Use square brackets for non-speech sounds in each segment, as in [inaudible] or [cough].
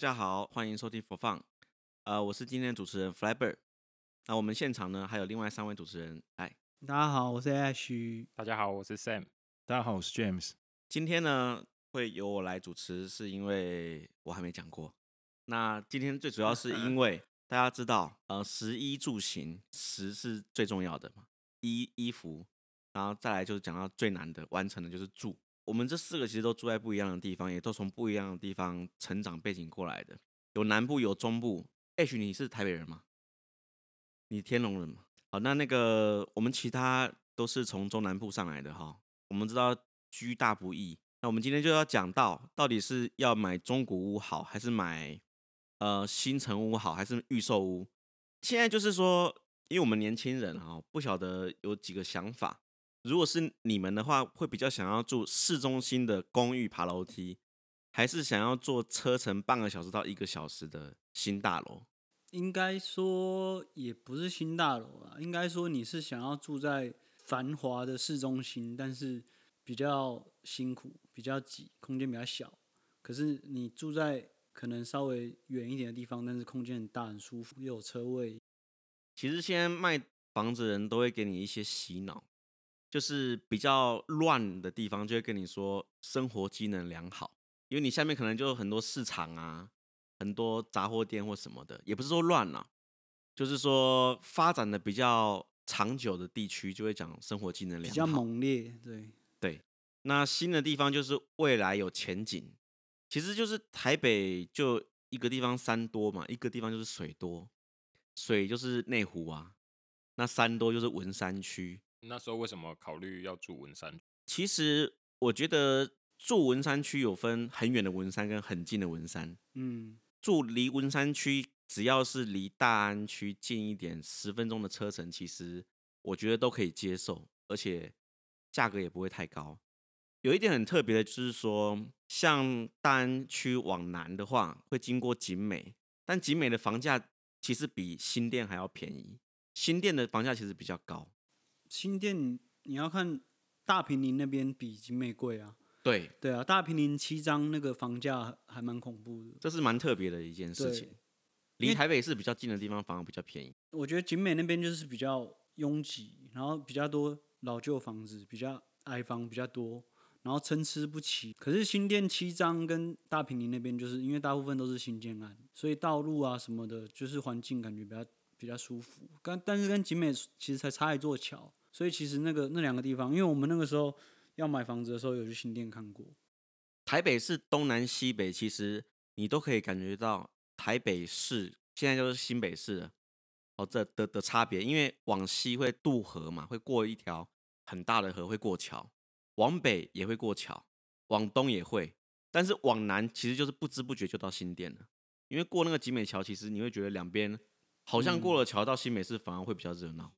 家好，欢迎收听 For Fun，呃，我是今天的主持人 Flybird。那我们现场呢还有另外三位主持人，哎，大家好，我是 Ash。大家好，我是 Sam。大家好，我是 James。今天呢会由我来主持，是因为我还没讲过。那今天最主要是因 [laughs] 为大家知道，呃，食衣住行，食是最重要的嘛，衣衣服，然后再来就是讲到最难的完成的就是住。我们这四个其实都住在不一样的地方，也都从不一样的地方成长背景过来的，有南部，有中部。H，你是台北人吗？你天龙人吗？好，那那个我们其他都是从中南部上来的哈。我们知道居大不易，那我们今天就要讲到，到底是要买中古屋好，还是买呃新城屋好，还是预售屋？现在就是说，因为我们年轻人哈，不晓得有几个想法。如果是你们的话，会比较想要住市中心的公寓爬楼梯，还是想要坐车程半个小时到一个小时的新大楼？应该说也不是新大楼啊，应该说你是想要住在繁华的市中心，但是比较辛苦、比较挤，空间比较小。可是你住在可能稍微远一点的地方，但是空间很大、很舒服，又有车位。其实现在卖房子的人都会给你一些洗脑。就是比较乱的地方，就会跟你说生活机能良好，因为你下面可能就有很多市场啊，很多杂货店或什么的，也不是说乱了，就是说发展的比较长久的地区就会讲生活机能良好，比较猛烈，对对。那新的地方就是未来有前景，其实就是台北就一个地方山多嘛，一个地方就是水多，水就是内湖啊，那山多就是文山区。那时候为什么考虑要住文山？其实我觉得住文山区有分很远的文山跟很近的文山。嗯，住离文山区只要是离大安区近一点，十分钟的车程，其实我觉得都可以接受，而且价格也不会太高。有一点很特别的就是说，像大安区往南的话，会经过景美，但景美的房价其实比新店还要便宜，新店的房价其实比较高。新店你要看大平林那边比景美贵啊，对对啊，大平林七张那个房价还蛮恐怖的，这是蛮特别的一件事情。离台北市比较近的地方反而比较便宜。我觉得景美那边就是比较拥挤，然后比较多老旧房子，比较矮房比较多，然后参差不齐。可是新店七张跟大平林那边，就是因为大部分都是新建案，所以道路啊什么的，就是环境感觉比较比较舒服。但但是跟景美其实才差一座桥。所以其实那个那两个地方，因为我们那个时候要买房子的时候，有去新店看过。台北市东南西北，其实你都可以感觉到台北市现在就是新北市了哦，这的的差别。因为往西会渡河嘛，会过一条很大的河，会过桥；往北也会过桥，往东也会。但是往南其实就是不知不觉就到新店了，因为过那个集美桥，其实你会觉得两边好像过了桥到新北市反而会比较热闹。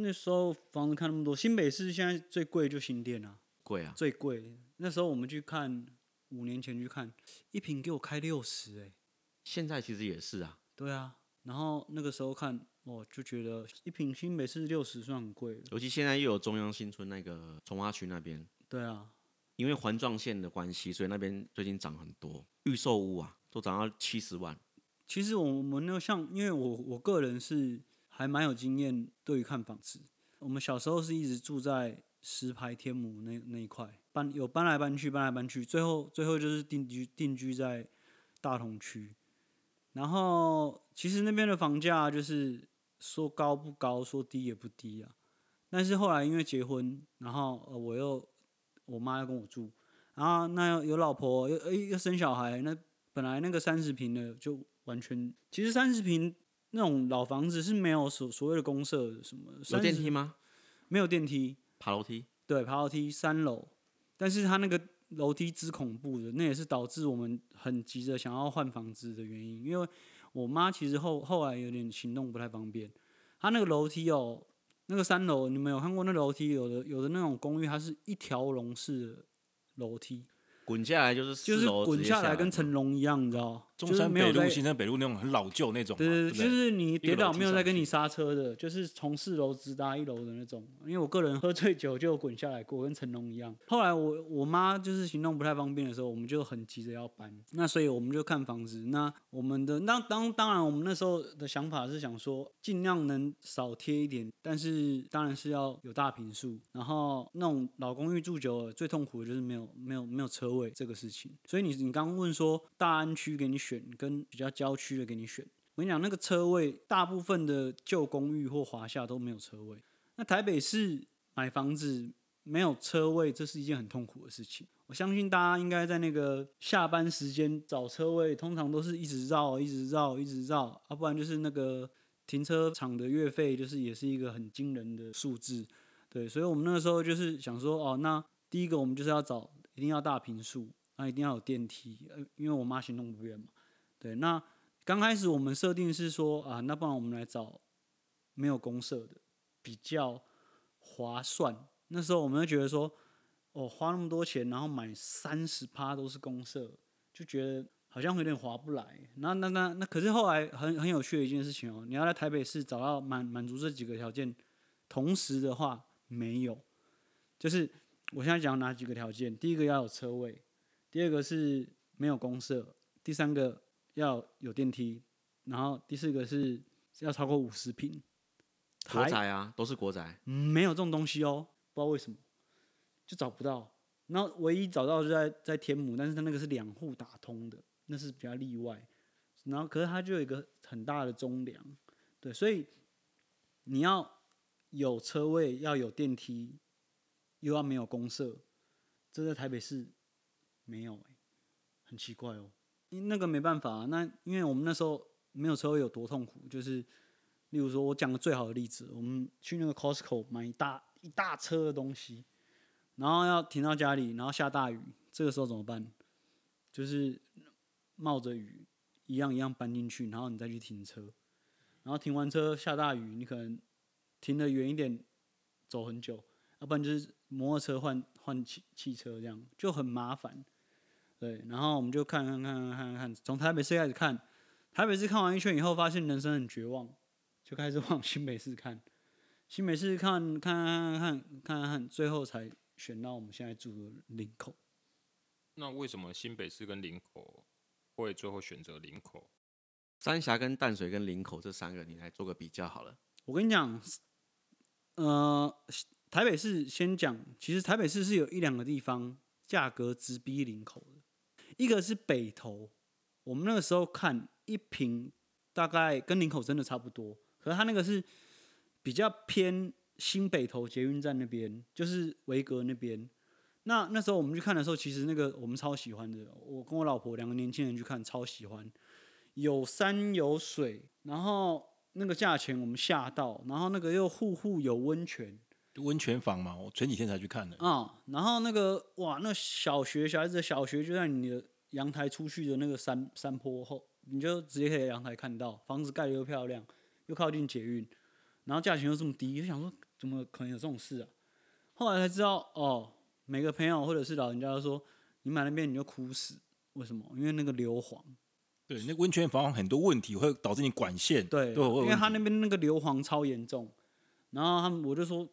那时候房子看那么多，新北市现在最贵就新店啊，贵啊，最贵。那时候我们去看，五年前去看，一坪给我开六十哎。现在其实也是啊。对啊，然后那个时候看，哦，就觉得一坪新北市六十算很贵。尤其现在又有中央新村那个重划区那边。对啊，因为环状线的关系，所以那边最近涨很多，预售屋啊都涨到七十万。其实我们那个像，因为我我个人是。还蛮有经验，对于看房子，我们小时候是一直住在石牌天母那那一块，搬有搬来搬去，搬来搬去，最后最后就是定居定居在大同区。然后其实那边的房价就是说高不高，说低也不低啊。但是后来因为结婚，然后呃我又我妈要跟我住，然后那有老婆又诶要生小孩，那本来那个三十平的就完全，其实三十平。那种老房子是没有所所谓的公社什么，有电梯吗？没有电梯，爬楼梯。对，爬楼梯三楼，但是它那个楼梯之恐怖的，那也是导致我们很急着想要换房子的原因。因为我妈其实后后来有点行动不太方便，她那个楼梯哦，那个三楼，你们有看过那楼梯？有的有的那种公寓，它是一条龙式的楼梯，滚下来就是就是滚下来跟成龙一样，你知道？中山北路、新生北路那种很老旧那种嘛，对对对，就是你跌倒没有在跟你刹车的，就是从四楼直达一楼的那种。因为我个人喝醉酒就有滚下来过，跟成龙一样。后来我我妈就是行动不太方便的时候，我们就很急着要搬，那所以我们就看房子。那我们的那当当然，我们那时候的想法是想说，尽量能少贴一点，但是当然是要有大平数。然后那种老公寓住久了，最痛苦的就是没有没有没有车位这个事情。所以你你刚刚问说大安区给你选选跟比较郊区的给你选，我跟你讲那个车位，大部分的旧公寓或华厦都没有车位。那台北市买房子没有车位，这是一件很痛苦的事情。我相信大家应该在那个下班时间找车位，通常都是一直绕、一直绕、一直绕，啊，不然就是那个停车场的月费，就是也是一个很惊人的数字。对，所以我们那个时候就是想说，哦，那第一个我们就是要找一定要大坪数，那一定要有电梯，呃，因为我妈行动不便嘛。对，那刚开始我们设定是说啊，那不然我们来找没有公设的，比较划算。那时候我们就觉得说，哦，花那么多钱，然后买三十趴都是公设，就觉得好像有点划不来。那那那那，可是后来很很有趣的一件事情哦，你要在台北市找到满满足这几个条件，同时的话没有，就是我现在讲哪几个条件？第一个要有车位，第二个是没有公设，第三个。要有电梯，然后第四个是要超过五十平，国宅啊，都是国宅，没有这种东西哦，不知道为什么就找不到。然后唯一找到就在在天母，但是它那个是两户打通的，那是比较例外。然后可是它就有一个很大的中梁，对，所以你要有车位，要有电梯，又要没有公设，这在台北市没有哎，很奇怪哦。那个没办法啊，那因为我们那时候没有车位有多痛苦，就是例如说，我讲个最好的例子，我们去那个 Costco 买一大一大车的东西，然后要停到家里，然后下大雨，这个时候怎么办？就是冒着雨一样一样搬进去，然后你再去停车，然后停完车下大雨，你可能停得远一点，走很久，要不然就是摩托车换换汽汽车这样就很麻烦。对，然后我们就看看看看看看，从台北市开始看，台北市看完一圈以后，发现人生很绝望，就开始往 [laughs] 新北市看，新北市看看看看看看看，最后才选到我们现在住的林口。那为什么新北市跟林口会最后选择林口？三峡跟淡水跟林口这三个，你来做个比较好了。我跟你讲，呃，台北市先讲，其实台北市是有一两个地方价格直逼林口的。一个是北投，我们那个时候看一平大概跟林口真的差不多，可是它那个是比较偏新北投捷运站那边，就是维格那边。那那时候我们去看的时候，其实那个我们超喜欢的，我跟我老婆两个年轻人去看，超喜欢，有山有水，然后那个价钱我们吓到，然后那个又户户有温泉。温泉房嘛，我前几天才去看的。啊、嗯，然后那个哇，那小学小孩子的小学就在你的阳台出去的那个山山坡后，你就直接可以在阳台看到，房子盖得又漂亮，又靠近捷运，然后价钱又这么低，就想说怎么可能有这种事啊？后来才知道哦，每个朋友或者是老人家都说，你买那边你就哭死，为什么？因为那个硫磺。对，那温泉房很多问题会导致你管线。对，因为他那边那个硫磺超严重，然后他们我就说。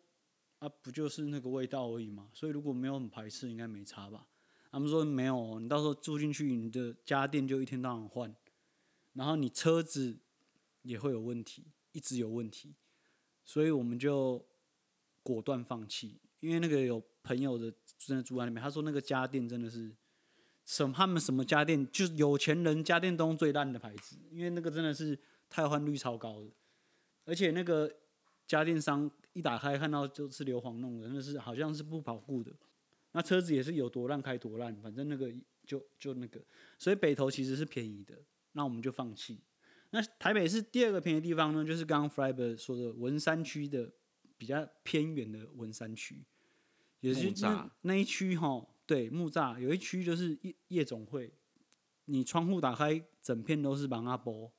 啊，不就是那个味道而已嘛，所以如果没有很排斥，应该没差吧？他们说没有，你到时候住进去，你的家电就一天到晚换，然后你车子也会有问题，一直有问题，所以我们就果断放弃。因为那个有朋友的真的住在那边，他说那个家电真的是什么，他们什么家电就是有钱人家电都最烂的牌子，因为那个真的是汰换率超高的，而且那个家电商。一打开看到就是硫磺弄的，那是好像是不保护的。那车子也是有多烂开多烂，反正那个就就那个。所以北投其实是便宜的，那我们就放弃。那台北市第二个便宜的地方呢，就是刚刚 Flyber 说的文山区的比较偏远的文山区，也是那那一区哈，对木栅有一区就是夜夜总会，你窗户打开整片都是芒阿波。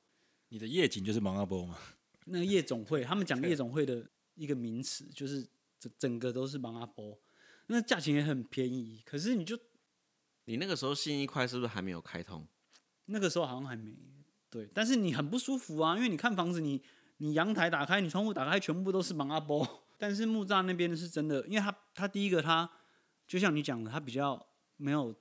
你的夜景就是芒阿波吗？那个夜总会，他们讲夜总会的。一个名词就是整整个都是芒阿波，那价钱也很便宜。可是你就，你那个时候新义块是不是还没有开通？那个时候好像还没。对，但是你很不舒服啊，因为你看房子你，你你阳台打开，你窗户打开，全部都是芒阿波。但是木栅那边是真的，因为它它第一个它就像你讲的，它比较没有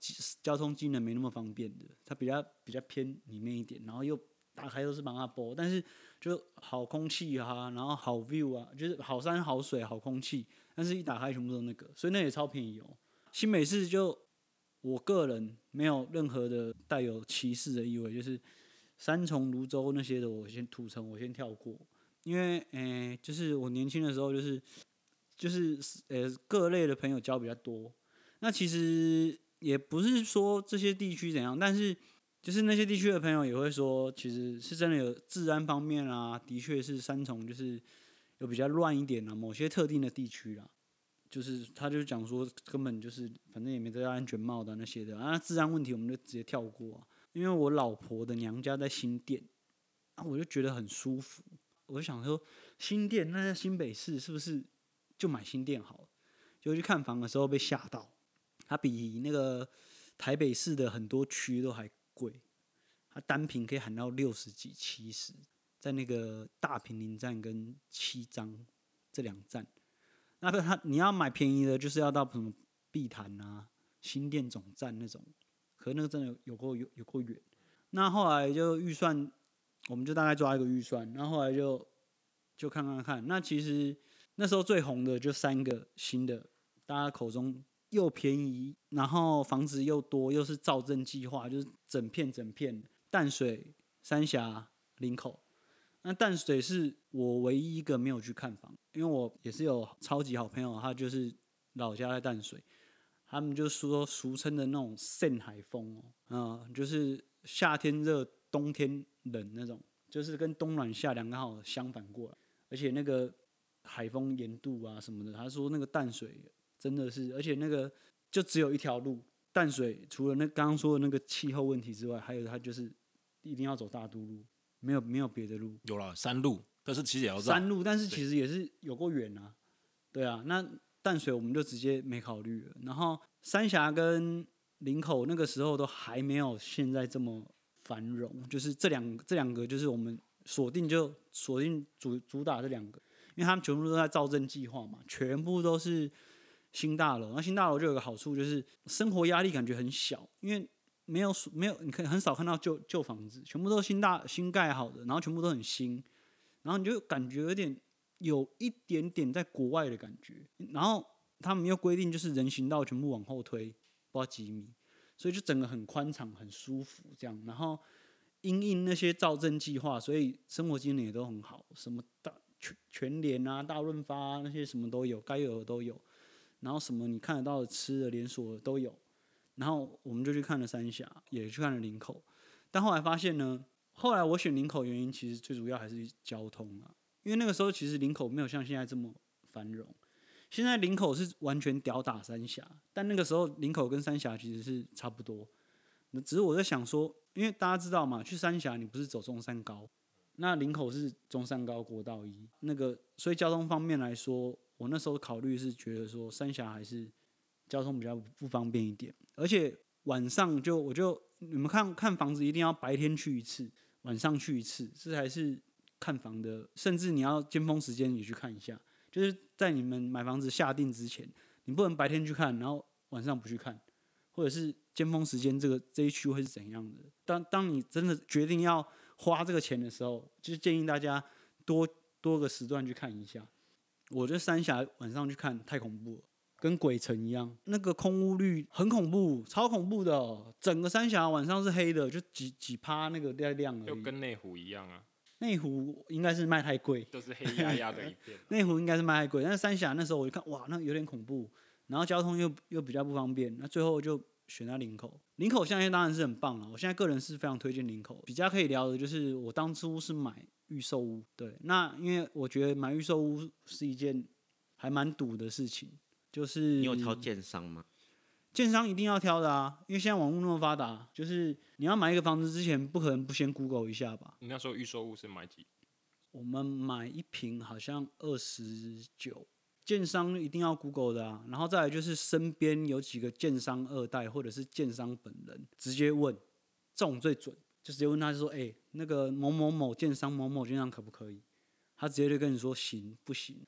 交通机能没那么方便的，它比较比较偏里面一点，然后又打开都是芒阿波，但是就好空气啊，然后好 view 啊，就是好山好水好空气，但是一打开全部都那个，所以那也超便宜哦。新美式就我个人没有任何的带有歧视的意味，就是。三重、泸州那些的，我先土城，我先跳过，因为，诶、就是我年轻的时候，就是，就是，呃，各类的朋友交比较多。那其实也不是说这些地区怎样，但是就是那些地区的朋友也会说，其实是真的有治安方面啊，的确是三重就是有比较乱一点啊，某些特定的地区啦，就是他就讲说根本就是反正也没戴安全帽的那些的啊，治安问题我们就直接跳过啊。因为我老婆的娘家在新店，啊，我就觉得很舒服。我就想说，新店那在新北市是不是就买新店好了？就去看房的时候被吓到，它比那个台北市的很多区都还贵，它单坪可以喊到六十几、七十，在那个大坪林站跟七张这两站。那个它你要买便宜的，就是要到什么碧潭啊、新店总站那种。可那个真的有有够有有够远，那后来就预算，我们就大概抓一个预算，然后后来就就看看看。那其实那时候最红的就三个新的，大家口中又便宜，然后房子又多，又是造镇计划，就是整片整片淡水、三峡、林口。那淡水是我唯一一个没有去看房，因为我也是有超级好朋友，他就是老家在淡水。他们就说俗称的那种“扇海风”哦，嗯，就是夏天热，冬天冷那种，就是跟冬暖夏凉刚好相反过来。而且那个海风盐度啊什么的，他说那个淡水真的是，而且那个就只有一条路，淡水除了那刚刚说的那个气候问题之外，还有它就是一定要走大都路，没有没有别的路。有了山路，但是其实也要山路，但是其实也是有够远啊。对啊，那。淡水我们就直接没考虑了，然后三峡跟林口那个时候都还没有现在这么繁荣，就是这两这两个就是我们锁定就锁定主主打这两个，因为他们全部都在造镇计划嘛，全部都是新大楼，那新大楼就有个好处就是生活压力感觉很小，因为没有没有你可以很少看到旧旧房子，全部都是新大新盖好的，然后全部都很新，然后你就感觉有点。有一点点在国外的感觉，然后他们又规定就是人行道全部往后推，不知道几米，所以就整个很宽敞、很舒服这样。然后因应那些造镇计划，所以生活机能也都很好，什么大全全联啊、大润发啊那些什么都有，该有的都有。然后什么你看得到的吃的连锁的都有。然后我们就去看了三峡，也去看了林口，但后来发现呢，后来我选林口原因其实最主要还是交通啊。因为那个时候其实林口没有像现在这么繁荣，现在林口是完全吊打三峡，但那个时候林口跟三峡其实是差不多。那只是我在想说，因为大家知道嘛，去三峡你不是走中山高，那林口是中山高国道一，那个所以交通方面来说，我那时候考虑是觉得说三峡还是交通比较不方便一点，而且晚上就我就你们看看房子一定要白天去一次，晚上去一次，这才是。看房的，甚至你要尖峰时间你去看一下，就是在你们买房子下定之前，你不能白天去看，然后晚上不去看，或者是尖峰时间这个这一区会是怎样的？当当你真的决定要花这个钱的时候，就是建议大家多多个时段去看一下。我觉得三峡晚上去看太恐怖了，跟鬼城一样，那个空屋率很恐怖，超恐怖的哦，整个三峡晚上是黑的，就几几趴那个亮亮的，就跟内湖一样啊。内湖应该是卖太贵，都是黑压压的一片。[laughs] 内湖应该是卖太贵，但是三峡那时候我就看，哇，那有点恐怖，然后交通又又比较不方便，那最后就选在林口。林口现在当然是很棒了，我现在个人是非常推荐林口。比较可以聊的就是我当初是买预售屋，对，那因为我觉得买预售屋是一件还蛮赌的事情，就是你有挑建商吗？建商一定要挑的啊，因为现在网络那么发达，就是你要买一个房子之前，不可能不先 Google 一下吧？你那时候预售屋是买几？我们买一平好像二十九，建商一定要 Google 的啊。然后再来就是身边有几个建商二代或者是建商本人，直接问，这种最准。就直接问他就说，哎、欸，那个某某某建商某某建商可不可以？他直接就跟你说行不行？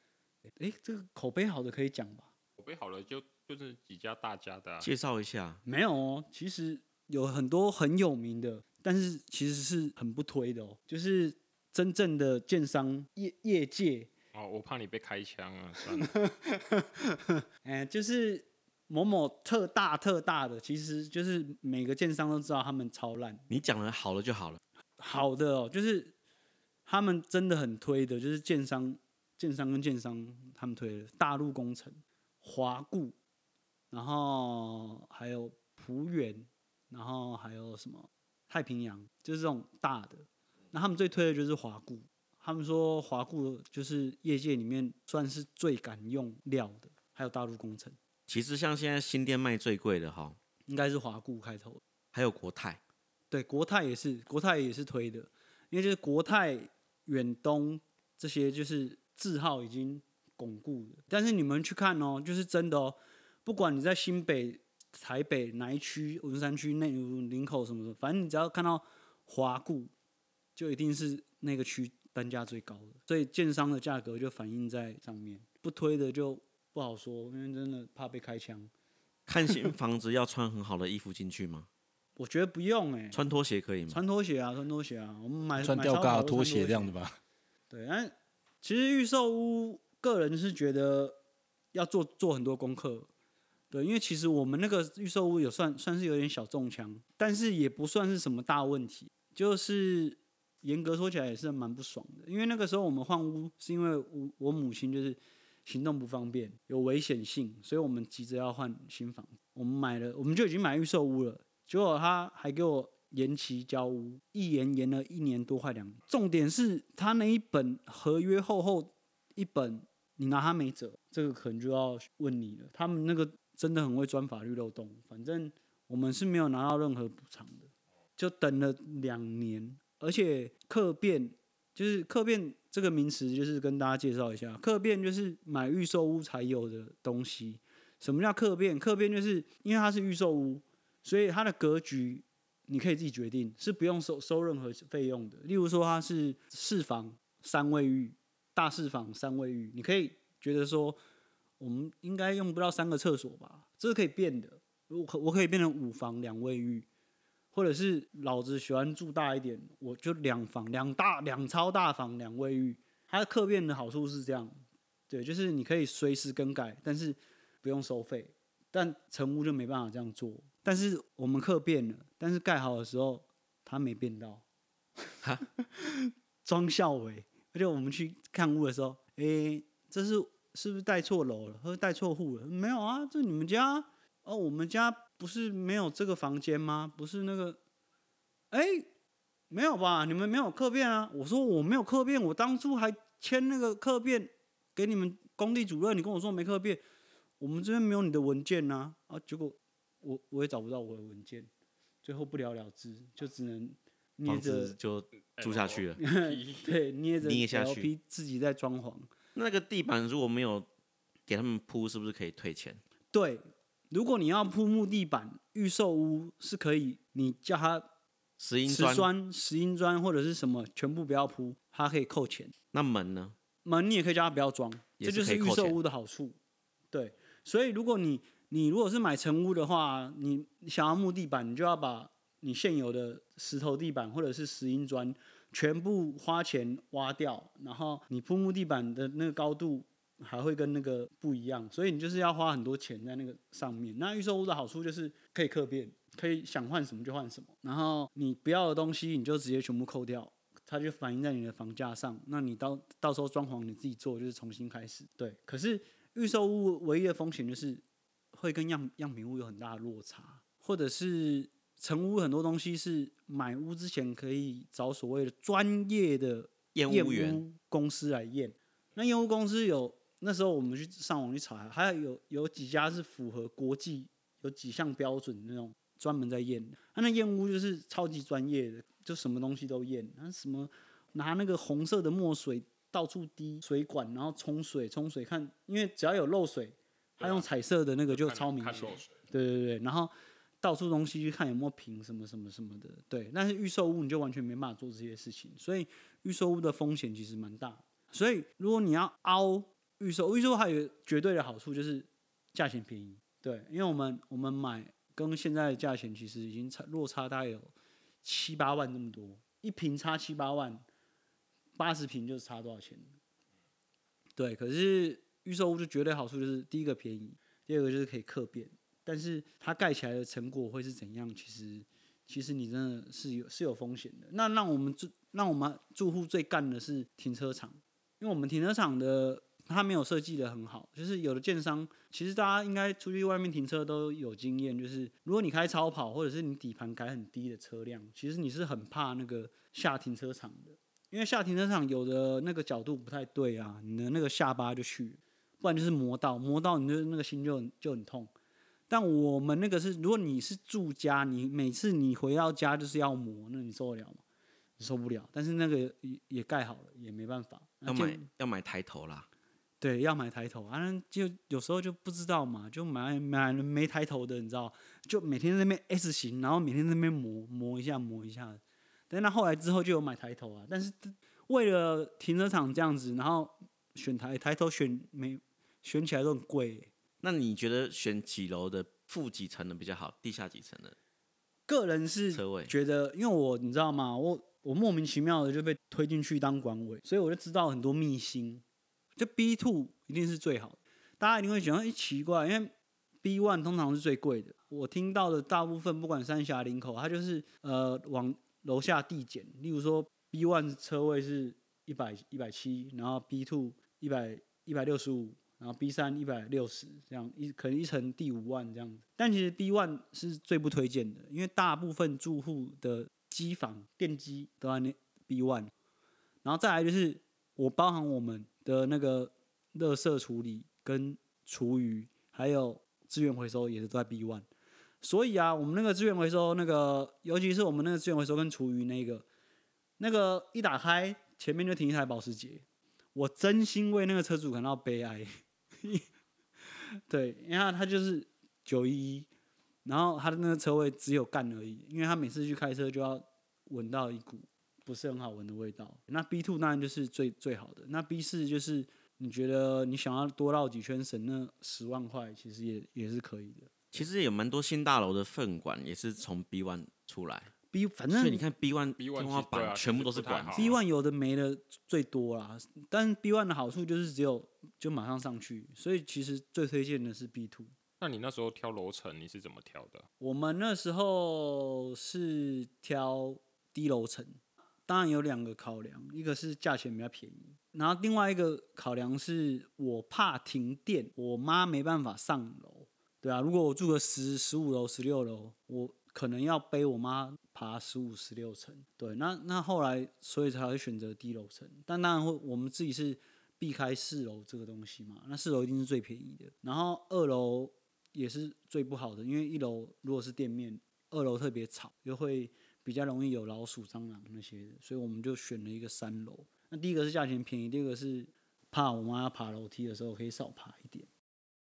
哎、欸，这个口碑好的可以讲吧？口碑好了就就是几家大家的、啊，介绍一下。没有哦，其实有很多很有名的，但是其实是很不推的哦，就是真正的建商业业界。哦，我怕你被开枪啊！算了，[laughs] 哎、欸，就是某某特大特大的，其实就是每个建商都知道他们超烂。你讲的好了就好了。好的哦，就是他们真的很推的，就是建商、建商跟建商他们推的大陆工程、华固，然后还有浦远，然后还有什么太平洋，就是这种大的。那他们最推的就是华固。他们说华固就是业界里面算是最敢用料的，还有大陆工程。其实像现在新店卖最贵的哈，应该是华固开头，还有国泰。对，国泰也是，国泰也是推的，因为就是国泰、远东这些就是字号已经巩固了。但是你们去看哦，就是真的哦，不管你在新北、台北哪一区、文山区、内湖、林口什么的，反正你只要看到华固，就一定是那个区。单价最高的，所以建商的价格就反映在上面。不推的就不好说，因为真的怕被开枪。看新房子要穿很好的衣服进去吗？[laughs] 我觉得不用哎、欸，穿拖鞋可以吗？穿拖鞋啊，穿拖鞋啊。我们买穿吊嘎拖鞋这样子吧。对，但其实预售屋，个人是觉得要做做很多功课。对，因为其实我们那个预售屋有算算是有点小中枪，但是也不算是什么大问题，就是。严格说起来也是蛮不爽的，因为那个时候我们换屋是因为我我母亲就是行动不方便，有危险性，所以我们急着要换新房。我们买了，我们就已经买预售屋了，结果他还给我延期交屋，一延延了一年多快两年。重点是他那一本合约厚厚一本，你拿他没辙，这个可能就要问你了。他们那个真的很会钻法律漏洞，反正我们是没有拿到任何补偿的，就等了两年。而且客变就是客变这个名词，就是跟大家介绍一下，客变就是买预售屋才有的东西。什么叫客变？客变就是因为它是预售屋，所以它的格局你可以自己决定，是不用收收任何费用的。例如说它是四房三卫浴，大四房三卫浴，你可以觉得说我们应该用不到三个厕所吧？这是可以变的，我可我可以变成五房两卫浴。或者是老子喜欢住大一点，我就两房两大两超大房两卫浴。它的客变的好处是这样，对，就是你可以随时更改，但是不用收费。但成屋就没办法这样做。但是我们客变了，但是盖好的时候它没变到，[laughs] 装效尾。而且我们去看屋的时候，诶、欸，这是是不是带错楼了，或者带错户了？没有啊，这是你们家哦，我们家。不是没有这个房间吗？不是那个，哎，没有吧？你们没有客变啊？我说我没有客变，我当初还签那个客变给你们工地主任，你跟我说没客变，我们这边没有你的文件呐，啊，结果我我也找不到我的文件，最后不了了之，就只能捏着就住下去了，[laughs] 对，捏着捏下去，自己在装潢。那个地板如果没有给他们铺，是不是可以退钱？对。如果你要铺木地板，预售屋是可以，你叫他石英砖、石英砖或者是什么，全部不要铺，他可以扣钱。那门呢？门你也可以叫他不要装，这就是预售屋的好处。对，所以如果你你如果是买成屋的话，你想要木地板，你就要把你现有的石头地板或者是石英砖全部花钱挖掉，然后你铺木地板的那个高度。还会跟那个不一样，所以你就是要花很多钱在那个上面。那预售屋的好处就是可以客变，可以想换什么就换什么。然后你不要的东西，你就直接全部扣掉，它就反映在你的房价上。那你到到时候装潢你自己做，就是重新开始。对，可是预售屋唯一的风险就是会跟样样品屋有很大的落差，或者是成屋很多东西是买屋之前可以找所谓的专业的验屋员公司来验。那验屋公司有。那时候我们去上网去查，还有有几家是符合国际有几项标准那种，专门在验的。他那验屋就是超级专业的，就什么东西都验。他什么拿那个红色的墨水到处滴水管，然后冲水冲水看，因为只要有漏水，他用彩色的那个就超明显。对对对，然后到处东西去看有没有平什么什么什么的，对。但是预售屋你就完全没办法做这些事情，所以预售屋的风险其实蛮大。所以如果你要凹预售，预售还有绝对的好处就是价钱便宜，对，因为我们我们买跟现在的价钱其实已经差落差大概有七八万那么多，一平差七八万，八十平就是差多少钱？对，可是预售屋就绝对好处就是第一个便宜，第二个就是可以客变。但是它盖起来的成果会是怎样？其实，其实你真的是有是有风险的。那让我们住让我们住户最干的是停车场，因为我们停车场的它没有设计的很好。就是有的建商，其实大家应该出去外面停车都有经验，就是如果你开超跑或者是你底盘改很低的车辆，其实你是很怕那个下停车场的，因为下停车场有的那个角度不太对啊，你的那个下巴就去，不然就是磨到磨到，你的那个心就很就很痛。但我们那个是，如果你是住家，你每次你回到家就是要磨，那你受得了吗？你受不了。但是那个也也盖好了，也没办法。要买要买抬头啦。对，要买抬头啊，就有时候就不知道嘛，就买买没抬头的，你知道，就每天在那边 S 型，然后每天在那边磨磨一下磨一下。但那后来之后就有买抬头啊，但是为了停车场这样子，然后选抬抬头选没选起来都很贵欸。那你觉得选几楼的负几层的比较好？地下几层的？个人是觉得，因为我你知道吗？我我莫名其妙的就被推进去当管委，所以我就知道很多秘辛。就 B two 一定是最好的，大家一定会觉得，哎，奇怪，因为 B one 通常是最贵的。我听到的大部分，不管三峡、林口，它就是呃往楼下递减。例如说 B one 车位是一百一百七，然后 B two 一百一百六十五。然后 B 三一百六十这样一可能一层第五万这样子，但其实 B one 是最不推荐的，因为大部分住户的机房电机都在那 B one，然后再来就是我包含我们的那个垃圾处理跟厨余还有资源回收也是都在 B one，所以啊，我们那个资源回收那个，尤其是我们那个资源回收跟厨余那个，那个一打开前面就停一台保时捷，我真心为那个车主感到悲哀。[laughs] 对，因为他他就是九一一，然后他的那个车位只有干而已，因为他每次去开车就要闻到一股不是很好闻的味道。那 B two 当然就是最最好的，那 B 四就是你觉得你想要多绕几圈省那十万块，其实也也是可以的。其实有蛮多新大楼的粪管也是从 B one 出来。B 反正所以你看 B one B one 天花板全部都是管，B one 有的没的最多啦。但 B one 的好处就是只有就马上上去，所以其实最推荐的是 B two。那你那时候挑楼层你是怎么挑的？我们那时候是挑低楼层，当然有两个考量，一个是价钱比较便宜，然后另外一个考量是我怕停电，我妈没办法上楼。对啊，如果我住个十十五楼、十六楼，我可能要背我妈。爬十五、十六层，对，那那后来，所以才会选择低楼层。但当然会，我们自己是避开四楼这个东西嘛。那四楼一定是最便宜的，然后二楼也是最不好的，因为一楼如果是店面，二楼特别吵，又会比较容易有老鼠、蟑螂那些的，所以我们就选了一个三楼。那第一个是价钱便宜，第二个是怕我妈爬楼梯的时候可以少爬一点。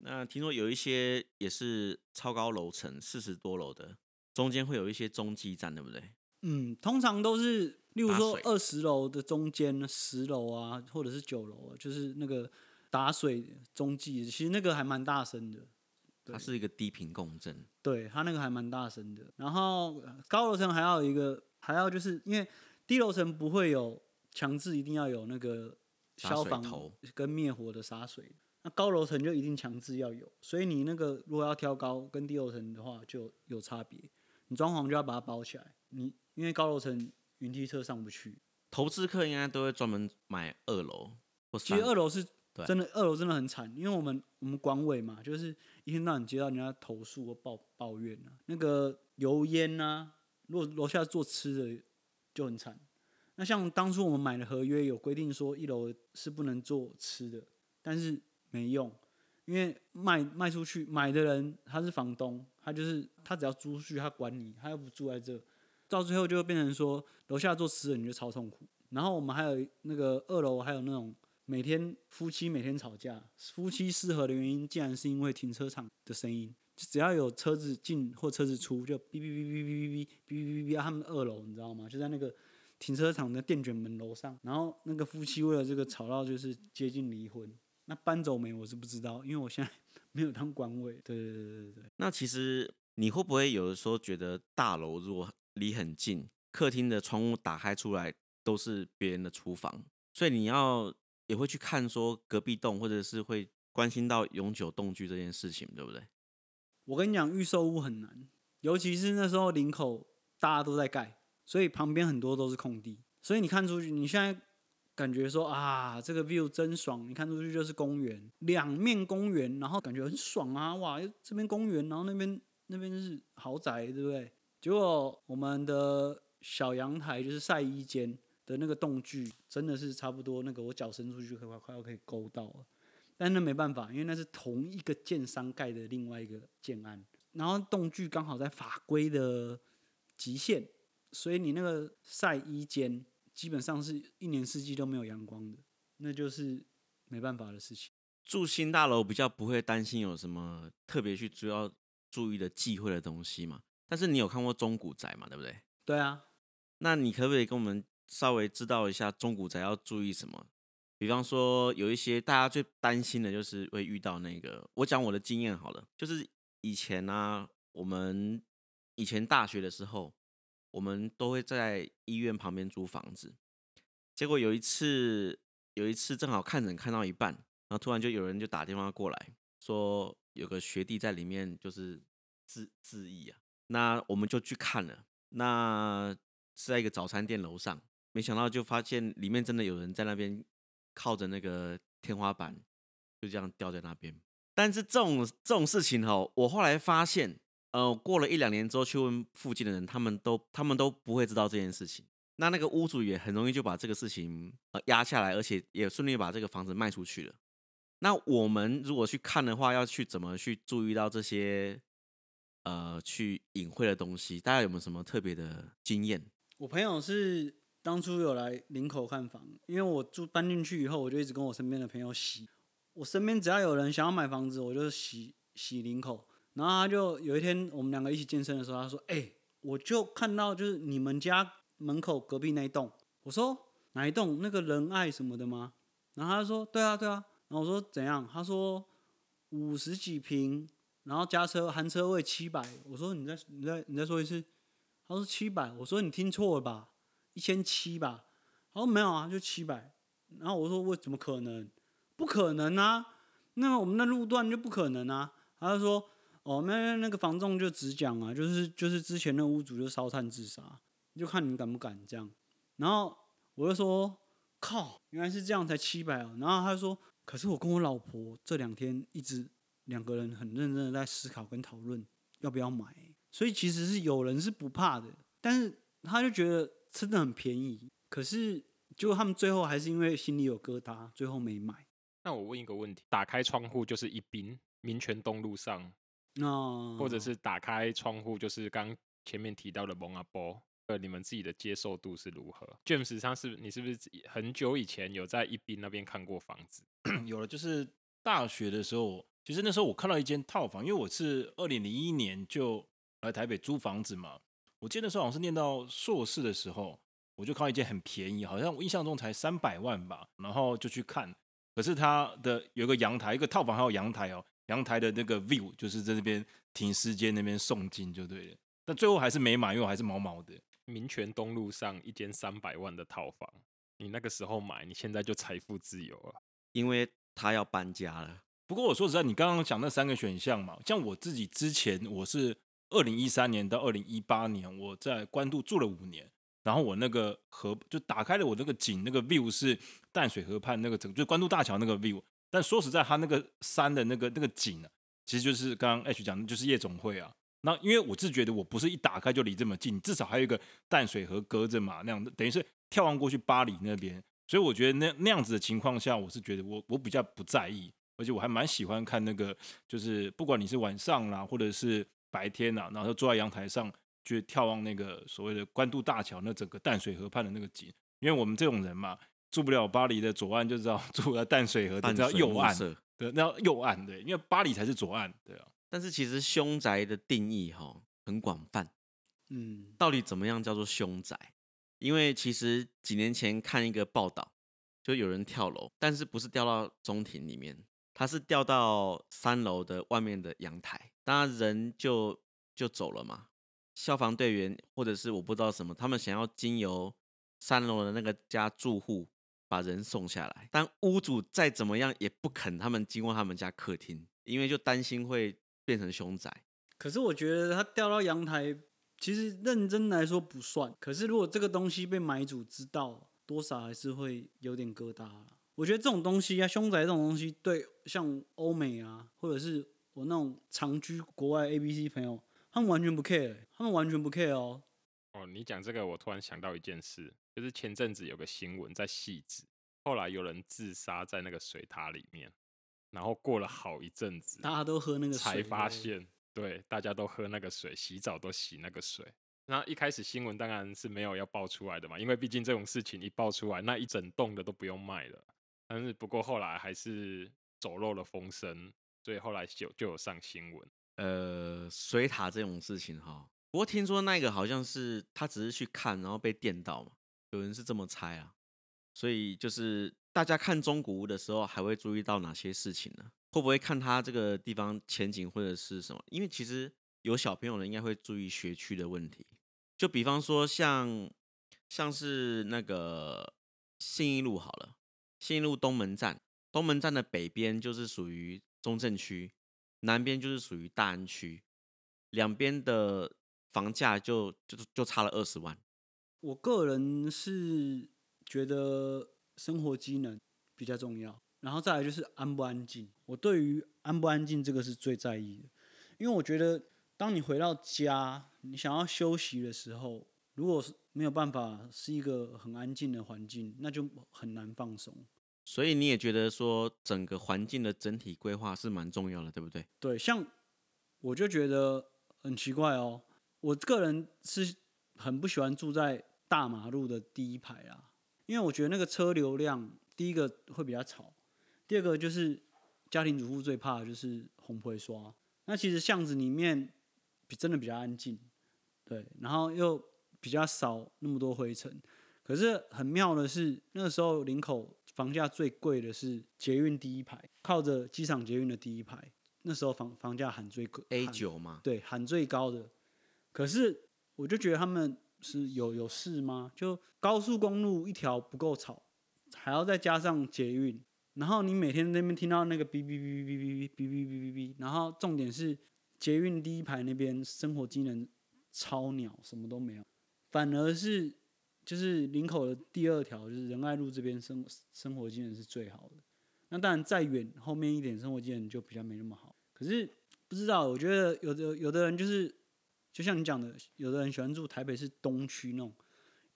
那听说有一些也是超高楼层，四十多楼的。中间会有一些中继站，对不对？嗯，通常都是，例如说二十楼的中间，十楼啊，或者是九楼啊，就是那个打水中继，其实那个还蛮大声的。它是一个低频共振，对，它那个还蛮大声的。然后高楼层还要有一个，还要就是因为低楼层不会有强制一定要有那个消防跟灭火的洒水，那高楼层就一定强制要有，所以你那个如果要挑高跟低楼层的话就有差别。你装潢就要把它包起来，你因为高楼层云梯车上不去。投资客应该都会专门买二楼，其实二楼是真的，二楼真的很惨，因为我们我们管委嘛，就是一天到晚接到人家投诉或抱抱怨啊，那个油烟啊，如果楼下做吃的就很惨。那像当初我们买的合约有规定说一楼是不能做吃的，但是没用。因为卖卖出去买的人他是房东，他就是他只要租出去，他管你，他又不住在这，到最后就会变成说楼下做吃的你就超痛苦。然后我们还有那个二楼还有那种每天夫妻每天吵架，夫妻失和的原因竟然是因为停车场的声音，只要有车子进或车子出，就哔哔哔哔哔哔哔哔哔哔，他们二楼你知道吗？就在那个停车场的电卷门楼上，然后那个夫妻为了这个吵到就是接近离婚。那搬走没？我是不知道，因为我现在没有当管委。对对对对对。那其实你会不会有的时候觉得大楼如果离很近，客厅的窗户打开出来都是别人的厨房，所以你要也会去看说隔壁栋，或者是会关心到永久栋距这件事情，对不对？我跟你讲，预售屋很难，尤其是那时候林口大家都在盖，所以旁边很多都是空地，所以你看出去，你现在。感觉说啊，这个 view 真爽！你看出去就是公园，两面公园，然后感觉很爽啊！哇，这边公园，然后那边那边是豪宅，对不对？结果我们的小阳台就是晒衣间的那个动距，真的是差不多那个我脚伸出去快快要可以勾到了，但那没办法，因为那是同一个建商盖的另外一个建案，然后动距刚好在法规的极限，所以你那个晒衣间。基本上是一年四季都没有阳光的，那就是没办法的事情。住新大楼比较不会担心有什么特别去主要注意的忌讳的东西嘛。但是你有看过中古宅嘛？对不对？对啊。那你可不可以跟我们稍微知道一下中古宅要注意什么？比方说有一些大家最担心的就是会遇到那个，我讲我的经验好了，就是以前呢、啊，我们以前大学的时候。我们都会在医院旁边租房子，结果有一次，有一次正好看诊看到一半，然后突然就有人就打电话过来，说有个学弟在里面就是自自缢啊，那我们就去看了，那是在一个早餐店楼上，没想到就发现里面真的有人在那边靠着那个天花板，就这样吊在那边。但是这种这种事情哦，我后来发现。呃，过了一两年之后去问附近的人，他们都他们都不会知道这件事情。那那个屋主也很容易就把这个事情呃压下来，而且也顺利把这个房子卖出去了。那我们如果去看的话，要去怎么去注意到这些呃去隐晦的东西？大家有没有什么特别的经验？我朋友是当初有来林口看房，因为我住搬进去以后，我就一直跟我身边的朋友洗。我身边只要有人想要买房子，我就洗洗林口。然后他就有一天，我们两个一起健身的时候，他说：“哎、我就看到就是你们家门口隔壁那一栋。”我说：“哪一栋？那个仁爱什么的吗？”然后他说：“对啊，对啊。”然后我说：“怎样？”他说：“五十几平，然后加车含车位七百。”我说：“你再你再你再说一次。”他说：“七百。”我说：“你听错了吧？一千七吧？”他说：“没有啊，就七百。”然后我说：“我怎么可能？不可能啊！那我们那路段就不可能啊！”他就说。哦，那那个房仲就只讲啊，就是就是之前那屋主就烧炭自杀，就看你敢不敢这样。然后我就说靠，原来是这样才七百啊。然后他就说，可是我跟我老婆这两天一直两个人很认真的在思考跟讨论要不要买，所以其实是有人是不怕的，但是他就觉得真的很便宜，可是就他们最后还是因为心里有疙瘩，最后没买。那我问一个问题，打开窗户就是一滨民权东路上。哦，或者是打开窗户，就是刚前面提到的蒙阿波，呃，你们自己的接受度是如何？James 上是，你是不是很久以前有在一滨那边看过房子？[coughs] 有了，就是大学的时候，其实那时候我看到一间套房，因为我是二零零一年就来台北租房子嘛。我记得那时候好像是念到硕士的时候，我就看到一间很便宜，好像我印象中才三百万吧，然后就去看。可是它的有一个阳台，一个套房还有阳台哦。阳台的那个 view 就是在那边停尸间那边诵经就对了，但最后还是没买，因为我还是毛毛的。民权东路上一间三百万的套房，你那个时候买，你现在就财富自由了，因为他要搬家了。不过我说实在，你刚刚讲那三个选项嘛，像我自己之前我是二零一三年到二零一八年我在关渡住了五年，然后我那个河就打开了我那个景，那个 view 是淡水河畔那个整，就关渡大桥那个 view。但说实在，它那个山的那个那个景、啊，其实就是刚刚 H 讲的，就是夜总会啊。那因为我是觉得我不是一打开就离这么近，至少还有一个淡水河隔着嘛，那样等于是眺望过去巴黎那边。所以我觉得那那样子的情况下，我是觉得我我比较不在意，而且我还蛮喜欢看那个，就是不管你是晚上啦，或者是白天呐，然后坐在阳台上去眺望那个所谓的关渡大桥那整个淡水河畔的那个景，因为我们这种人嘛。住不了巴黎的左岸，就知道住在淡水河知道右岸，对，那右岸对，因为巴黎才是左岸，对啊。但是其实凶宅的定义哈很广泛，嗯，到底怎么样叫做凶宅？因为其实几年前看一个报道，就有人跳楼，但是不是掉到中庭里面，他是掉到三楼的外面的阳台，那人就就走了嘛。消防队员或者是我不知道什么，他们想要经由三楼的那个家住户把人送下来，但屋主再怎么样也不肯他们经过他们家客厅，因为就担心会变成凶宅。可是我觉得他掉到阳台。其实认真来说不算，可是如果这个东西被买主知道，多少还是会有点疙瘩。我觉得这种东西啊，凶宅这种东西，对像欧美啊，或者是我那种长居国外 A B C 朋友，他们完全不 care，他们完全不 care 哦。哦，你讲这个，我突然想到一件事，就是前阵子有个新闻在汐止，后来有人自杀在那个水塔里面，然后过了好一阵子，大家都喝那个水，才发现。对，大家都喝那个水，洗澡都洗那个水。那一开始新闻当然是没有要爆出来的嘛，因为毕竟这种事情一爆出来，那一整栋的都不用卖了。但是不过后来还是走漏了风声，所以后来就就有上新闻。呃，水塔这种事情哈，不过听说那个好像是他只是去看，然后被电到嘛，有人是这么猜啊。所以就是大家看中古屋的时候，还会注意到哪些事情呢？会不会看他这个地方前景或者是什么？因为其实有小朋友的应该会注意学区的问题。就比方说像像是那个信义路好了，信义路东门站，东门站的北边就是属于中正区，南边就是属于大安区，两边的房价就就就差了二十万。我个人是觉得生活机能比较重要。然后再来就是安不安静，我对于安不安静这个是最在意的，因为我觉得当你回到家，你想要休息的时候，如果是没有办法是一个很安静的环境，那就很难放松。所以你也觉得说整个环境的整体规划是蛮重要的，对不对？对，像我就觉得很奇怪哦，我个人是很不喜欢住在大马路的第一排啊，因为我觉得那个车流量第一个会比较吵。第二个就是家庭主妇最怕的就是红灰刷。那其实巷子里面比真的比较安静，对，然后又比较少那么多灰尘。可是很妙的是，那个时候林口房价最贵的是捷运第一排，靠着机场捷运的第一排，那时候房房价喊最贵，A 九嘛，对，喊最高的。可是我就觉得他们是有有事吗？就高速公路一条不够吵，还要再加上捷运。然后你每天那边听到那个哔哔哔哔哔哔哔哔哔哔，然后重点是捷运第一排那边生活机能超鸟，什么都没有，反而是就是林口的第二条就是仁爱路这边生生活机能是最好的。那当然再远后面一点生活机能就比较没那么好。可是不知道，我觉得有的有的人就是就像你讲的，有的人喜欢住台北市东区那种，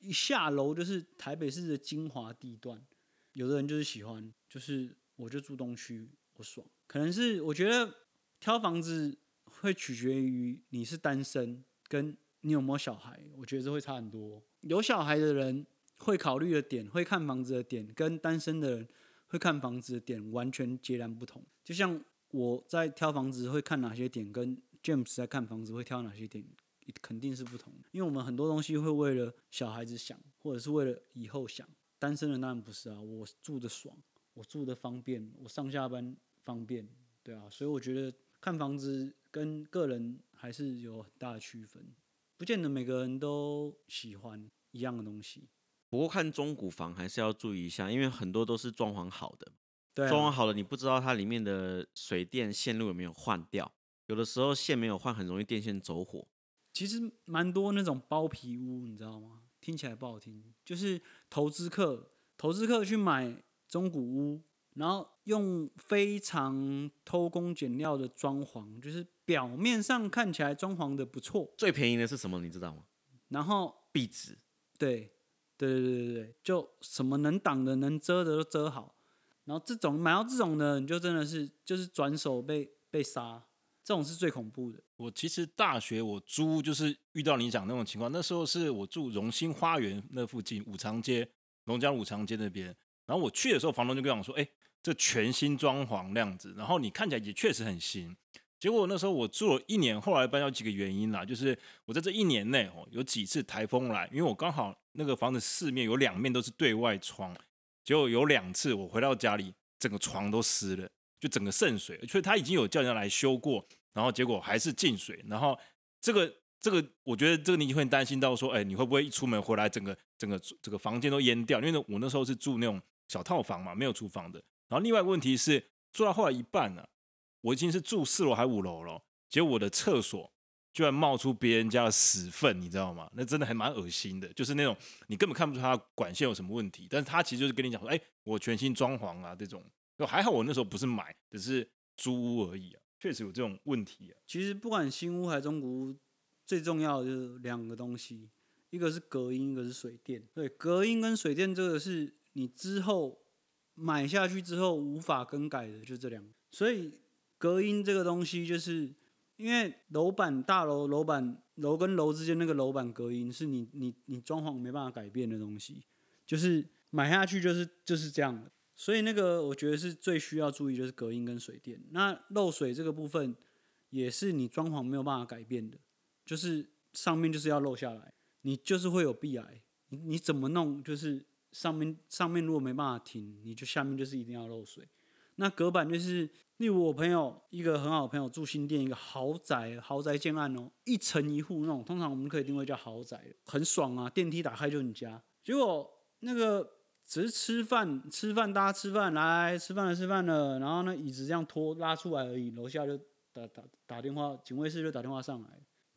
一下楼就是台北市的精华地段。有的人就是喜欢，就是我就住东区，我爽。可能是我觉得挑房子会取决于你是单身，跟你有没有小孩，我觉得这会差很多。有小孩的人会考虑的点，会看房子的点，跟单身的人会看房子的点完全截然不同。就像我在挑房子会看哪些点，跟 James 在看房子会挑哪些点，肯定是不同。因为我们很多东西会为了小孩子想，或者是为了以后想。单身的当然不是啊，我住的爽，我住的方便，我上下班方便，对啊，所以我觉得看房子跟个人还是有很大的区分，不见得每个人都喜欢一样的东西。不过看中古房还是要注意一下，因为很多都是装潢好的，对啊，装潢好了你不知道它里面的水电线路有没有换掉，有的时候线没有换，很容易电线走火。其实蛮多那种包皮屋，你知道吗？听起来不好听，就是投资客，投资客去买中古屋，然后用非常偷工减料的装潢，就是表面上看起来装潢的不错。最便宜的是什么？你知道吗？然后壁纸，对，对对对对对，就什么能挡的、能遮的都遮好。然后这种买到这种的，你就真的是就是转手被被杀。这种是最恐怖的。我其实大学我租就是遇到你讲那种情况，那时候是我住荣兴花园那附近五常街，龙江五常街那边。然后我去的时候，房东就跟我说：“哎，这全新装潢那样子，然后你看起来也确实很新。”结果那时候我住了一年，后来搬有几个原因啦，就是我在这一年内哦，有几次台风来，因为我刚好那个房子四面有两面都是对外窗，结果有两次我回到家里，整个床都湿了，就整个渗水，所以他已经有叫人来修过，然后结果还是进水，然后这个这个我觉得这个你会担心到说，哎，你会不会一出门回来整个整个这个房间都淹掉？因为我那时候是住那种小套房嘛，没有厨房的。然后另外一个问题是住到后来一半呢、我已经是住四楼还五楼了，结果我的厕所居然冒出别人家的屎粪，你知道吗？那真的还蛮恶心的，就是那种你根本看不出它管线有什么问题，但是他其实就是跟你讲说，哎，我全新装潢啊，这种，就还好我那时候不是买，只是租屋而已啊，确实有这种问题啊。其实不管新屋还是中古屋，最重要的就是两个东西，一个是隔音，一个是水电。对，隔音跟水电这个是你之后买下去之后无法更改的，就这两个，所以。隔音这个东西，就是因为楼板大楼楼板楼跟楼之间那个楼板隔音是你你你装潢没办法改变的东西，就是买下去就是就是这样的。所以那个我觉得是最需要注意，就是隔音跟水电。那漏水这个部分也是你装潢没有办法改变的，就是上面就是要漏下来，你就是会有壁癌。你你怎么弄，就是上面上面如果没办法停，你就下面就是一定要漏水。那隔板就是。例如我朋友一个很好的朋友住新店，一个豪宅，豪宅建案哦，一层一户那种，通常我们可以定位叫豪宅，很爽啊，电梯打开就你家。结果那个只是吃饭，吃饭大家吃饭来吃饭了吃饭了，然后呢椅子这样拖拉出来而已，楼下就打打打电话，警卫室就打电话上来，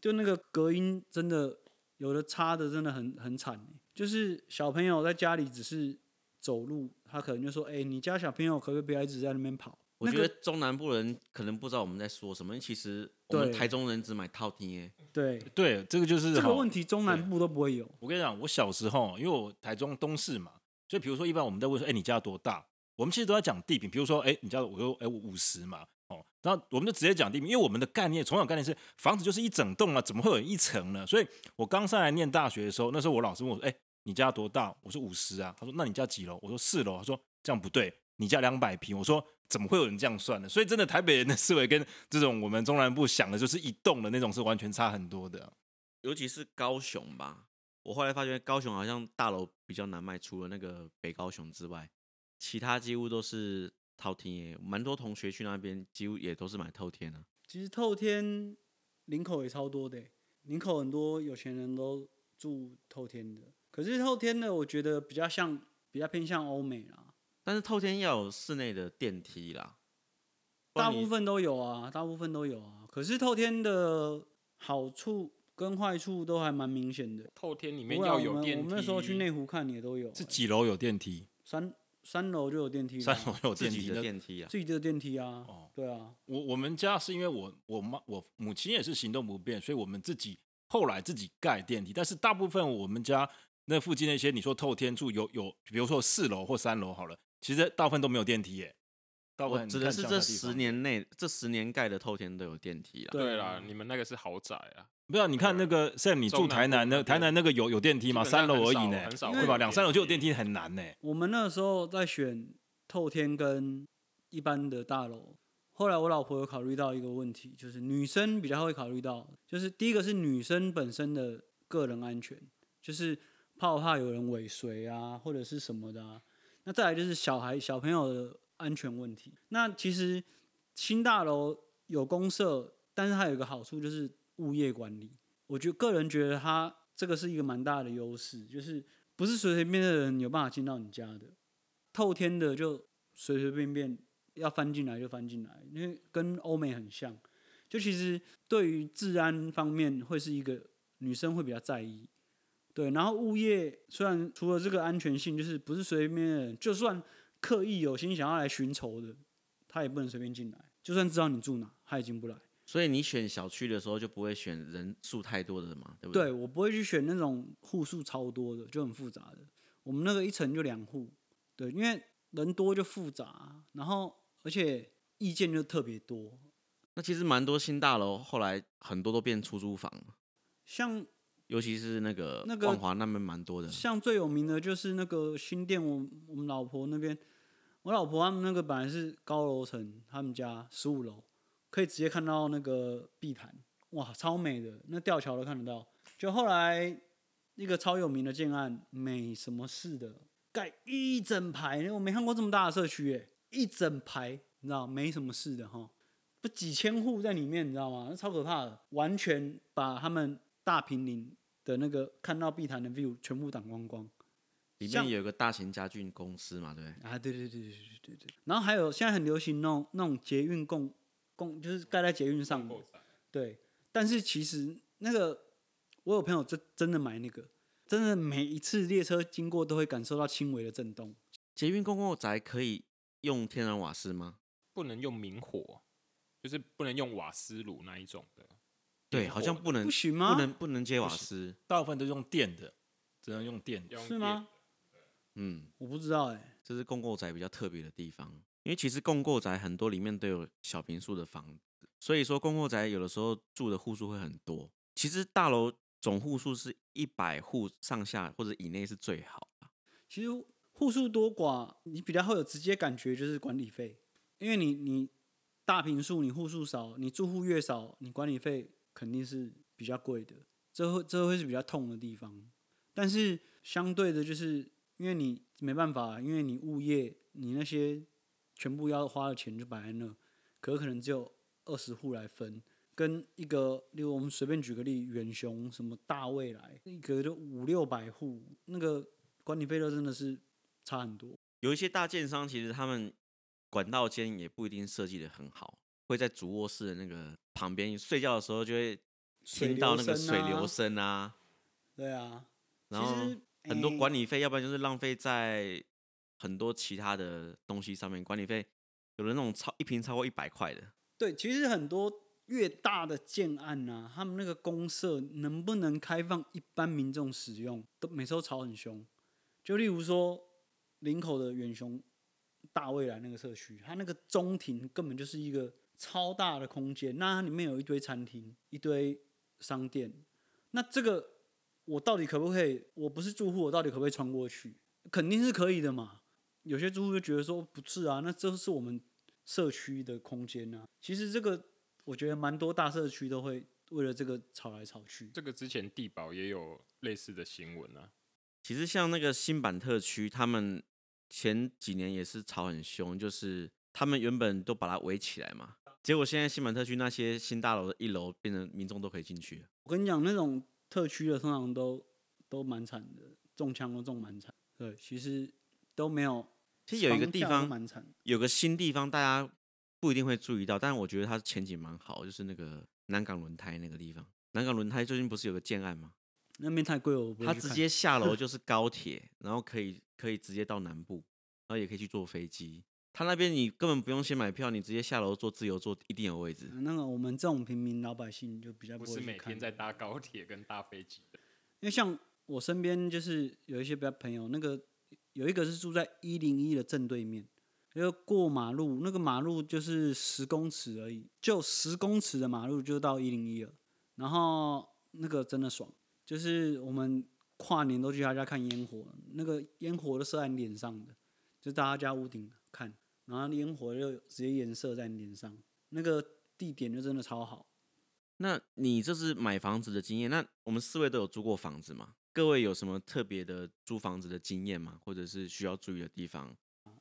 就那个隔音真的有的差的真的很很惨，就是小朋友在家里只是走路，他可能就说，哎，你家小朋友可不可以不要一直在那边跑？我觉得中南部人可能不知道我们在说什么，其实我们台中人只买套厅耶。对对，这个就是这个问题，中南部都不会有。我跟你讲，我小时候，因为我台中东市嘛，所以比如说一般我们在问说，哎，你家多大？我们其实都在讲地坪，比如说，哎，你家我说，哎，五十嘛，哦，然后我们就直接讲地坪，因为我们的概念，从小概念是房子就是一整栋啊，怎么会有一层呢？所以我刚上来念大学的时候，那时候我老师问我说，哎，你家多大？我说五十啊。他说，那你家几楼？我说四楼。他说这样不对。你家两百平，我说怎么会有人这样算呢？所以真的台北人的思维跟这种我们中南部想的就是一栋的那种是完全差很多的，尤其是高雄吧。我后来发现高雄好像大楼比较难卖，除了那个北高雄之外，其他几乎都是透天耶。蛮多同学去那边，几乎也都是买透天啊。其实透天林口也超多的，林口很多有钱人都住透天的。可是透天的，我觉得比较像，比较偏向欧美啦。但是透天要有室内的电梯啦，大部分都有啊，大部分都有啊。可是透天的好处跟坏处都还蛮明显的。透天里面要有电梯。我们那时候去内湖看也都有。是几楼有电梯？三三楼就有电梯。三楼有电梯。自己的电梯啊。自己的电梯啊。哦，对啊。我我们家是因为我我妈我母亲也是行动不便，所以我们自己后来自己盖电梯。但是大部分我们家那附近那些你说透天住有有，比如说四楼或三楼好了。其实大部分都没有电梯耶，大部分指的是这十年内这十年盖的透天都有电梯了。对啦，你们那个是豪宅啊，不是？你看那个像你住台南那台南那个有有电梯吗？三楼而已呢，对吧？两三楼就有电梯很难呢。我们那时候在选透天跟一般的大楼，后来我老婆有考虑到一个问题，就是女生比较会考虑到，就是第一个是女生本身的个人安全，就是怕不怕有人尾随啊，或者是什么的啊。那再来就是小孩小朋友的安全问题。那其实新大楼有公设，但是它有一个好处就是物业管理。我觉个人觉得它这个是一个蛮大的优势，就是不是随随便便的人有办法进到你家的。透天的就随随便便要翻进来就翻进来，因为跟欧美很像。就其实对于治安方面会是一个女生会比较在意。对，然后物业虽然除了这个安全性，就是不是随便，就算刻意有心想要来寻仇的，他也不能随便进来。就算知道你住哪，他也进不来。所以你选小区的时候就不会选人数太多的嘛，对不对？对，我不会去选那种户数超多的，就很复杂的。我们那个一层就两户，对，因为人多就复杂，然后而且意见就特别多。那其实蛮多新大楼后来很多都变出租房，像。尤其是那个那个万华那边蛮多的，像最有名的就是那个新店，我我们老婆那边，我老婆他们那个本来是高楼层，他们家十五楼可以直接看到那个碧潭，哇，超美的，那吊桥都看得到。就后来一个超有名的建案，美什么事的，盖一整排，我没看过这么大的社区，哎，一整排，你知道，没什么事的哈，不几千户在里面，你知道吗？那超可怕的，完全把他们大平林的那个看到碧潭的 view 全部挡光光。里面有一个大型家具公司嘛，对不对？啊，对对对对对对对。然后还有现在很流行那种那种捷运共共，就是盖在捷运上的。对。但是其实那个，我有朋友真真的买那个，真的每一次列车经过都会感受到轻微的震动。捷运公共宅可以用天然瓦斯吗？不能用明火，就是不能用瓦斯炉那一种的。对，好像不能，不行吗？不能不能接瓦斯，大部分都用电的，只能用电。是吗？嗯，我不知道哎、欸，这是共购宅比较特别的地方，因为其实共购宅很多里面都有小平数的房子，所以说共购宅有的时候住的户数会很多。其实大楼总户数是一百户上下或者以内是最好的。其实户数多寡，你比较会有直接感觉就是管理费，因为你你大平数你户数少，你住户越少，你管理费肯定是比较贵的，这会这会是比较痛的地方。但是相对的，就是。因为你没办法，因为你物业，你那些全部要花的钱就摆在那，可可能只有二十户来分，跟一个，例如我们随便举个例，远雄什么大未来，一个就五六百户，那个管理费都真的是差很多。有一些大建商其实他们管道间也不一定设计的很好，会在主卧室的那个旁边睡觉的时候就会听到那个水流声啊，啊，对啊，然后。很多管理费，要不然就是浪费在很多其他的东西上面。管理费有的那种超一瓶超过一百块的。对，其实很多越大的建案啊，他们那个公社能不能开放一般民众使用，都每次都吵很凶。就例如说林口的远雄大未来那个社区，它那个中庭根本就是一个超大的空间，那它里面有一堆餐厅、一堆商店，那这个。我到底可不可以？我不是住户，我到底可不可以穿过去？肯定是可以的嘛。有些住户就觉得说不是啊，那这是我们社区的空间啊。其实这个我觉得蛮多大社区都会为了这个吵来吵去。这个之前地保也有类似的新闻啊。其实像那个新版特区，他们前几年也是吵很凶，就是他们原本都把它围起来嘛，结果现在新板特区那些新大楼的一楼变成民众都可以进去。我跟你讲那种。特区的通常都都蛮惨的，中枪都中蛮惨。对，其实都没有。其实有一个地方蛮惨，有个新地方大家不一定会注意到，但是我觉得它前景蛮好，就是那个南港轮胎那个地方。南港轮胎最近不是有个建案吗？那边太贵了，我不会。它直接下楼 [laughs] 就是高铁，然后可以可以直接到南部，然后也可以去坐飞机。他那边你根本不用先买票，你直接下楼坐自由坐，一定有位置。那个我们这种平民老百姓就比较不是每天在搭高铁跟搭飞机的。因为像我身边就是有一些比较朋友，那个有一个是住在一零一的正对面，因为过马路那个马路就是十公尺而已，就十公尺的马路就到一零一了。然后那个真的爽，就是我们跨年都去他家看烟火，那个烟火都射在脸上的，就到他家屋顶看。然后烟火就直接颜射在你脸上，那个地点就真的超好。那你这是买房子的经验？那我们四位都有租过房子吗？各位有什么特别的租房子的经验吗？或者是需要注意的地方？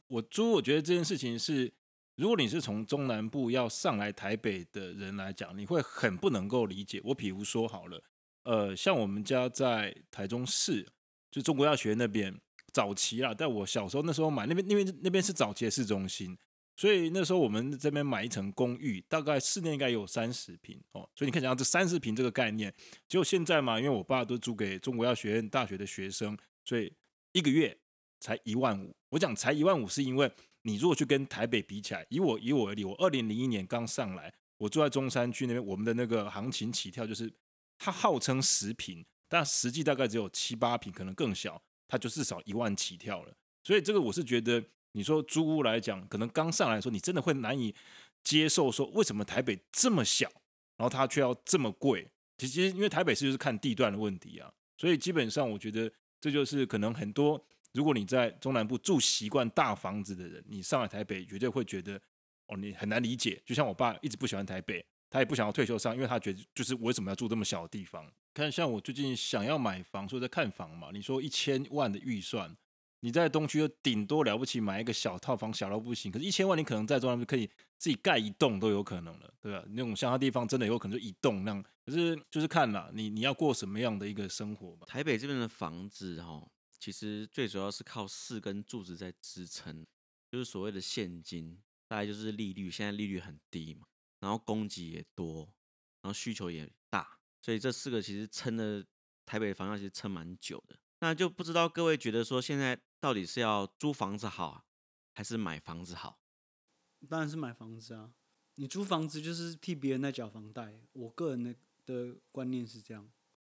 我租，我觉得这件事情是，如果你是从中南部要上来台北的人来讲，你会很不能够理解。我比如说好了，呃，像我们家在台中市，就中国药学那边。早期啦，在我小时候那时候买那边，那边那边是早期的市中心，所以那时候我们这边买一层公寓，大概室内应该有三十平哦。所以你看，讲这三十平这个概念，结果现在嘛，因为我爸都租给中国药学院大学的学生，所以一个月才一万五。我讲才一万五，是因为你如果去跟台北比起来，以我以我为例，我二零零一年刚上来，我住在中山区那边，我们的那个行情起跳就是，它号称十平，但实际大概只有七八平，可能更小。它就至少一万起跳了，所以这个我是觉得，你说租屋来讲，可能刚上来说，你真的会难以接受，说为什么台北这么小，然后它却要这么贵？其实因为台北市就是看地段的问题啊，所以基本上我觉得这就是可能很多，如果你在中南部住习惯大房子的人，你上来台北绝对会觉得哦，你很难理解。就像我爸一直不喜欢台北，他也不想要退休上，因为他觉得就是我为什么要住这么小的地方？看像我最近想要买房，所以在看房嘛。你说一千万的预算，你在东区顶多了不起买一个小套房，小到不行。可是，一千万你可能在中央就可以自己盖一栋都有可能了，对吧？那种乡下地方真的有可能就一栋那样。可是就是看啦，你你要过什么样的一个生活嘛？台北这边的房子哈，其实最主要是靠四根柱子在支撑，就是所谓的现金，大概就是利率，现在利率很低嘛，然后供给也多，然后需求也大。所以这四个其实撑的台北房价其实撑蛮久的，那就不知道各位觉得说现在到底是要租房子好，还是买房子好？当然是买房子啊！你租房子就是替别人在缴房贷。我个人的的观念是这样。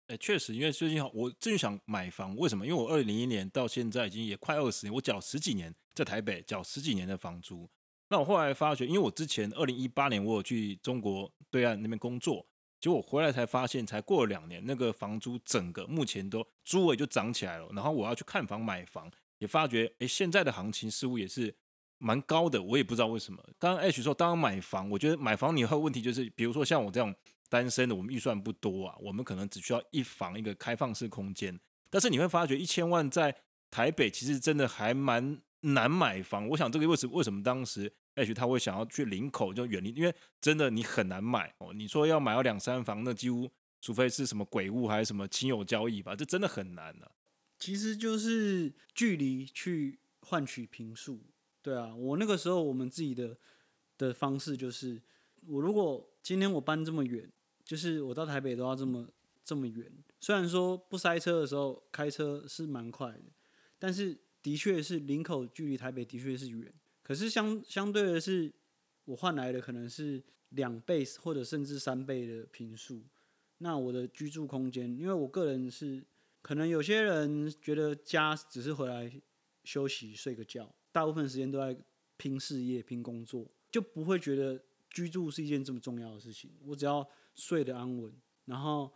哎，确实，因为最近我最近想买房，为什么？因为我二零零一年到现在已经也快二十年，我缴十几年在台北缴十几年的房租。那我后来发觉，因为我之前二零一八年我有去中国对岸那边工作。结果我回来才发现，才过了两年，那个房租整个目前都租位就涨起来了。然后我要去看房买房，也发觉，哎，现在的行情似乎也是蛮高的。我也不知道为什么。刚刚 H 说，当买房，我觉得买房你有问题就是，比如说像我这样单身的，我们预算不多啊，我们可能只需要一房一个开放式空间。但是你会发觉，一千万在台北其实真的还蛮难买房。我想这个为什么为什么当时？也许他会想要去林口就远离，因为真的你很难买哦。你说要买到两三房，那几乎除非是什么鬼屋还是什么亲友交易吧，这真的很难的、啊。其实就是距离去换取平数，对啊。我那个时候我们自己的的方式就是，我如果今天我搬这么远，就是我到台北都要这么这么远。虽然说不塞车的时候开车是蛮快的，但是的确是林口距离台北的确是远。可是相相对的是，我换来的可能是两倍或者甚至三倍的平数。那我的居住空间，因为我个人是，可能有些人觉得家只是回来休息睡个觉，大部分时间都在拼事业、拼工作，就不会觉得居住是一件这么重要的事情。我只要睡得安稳，然后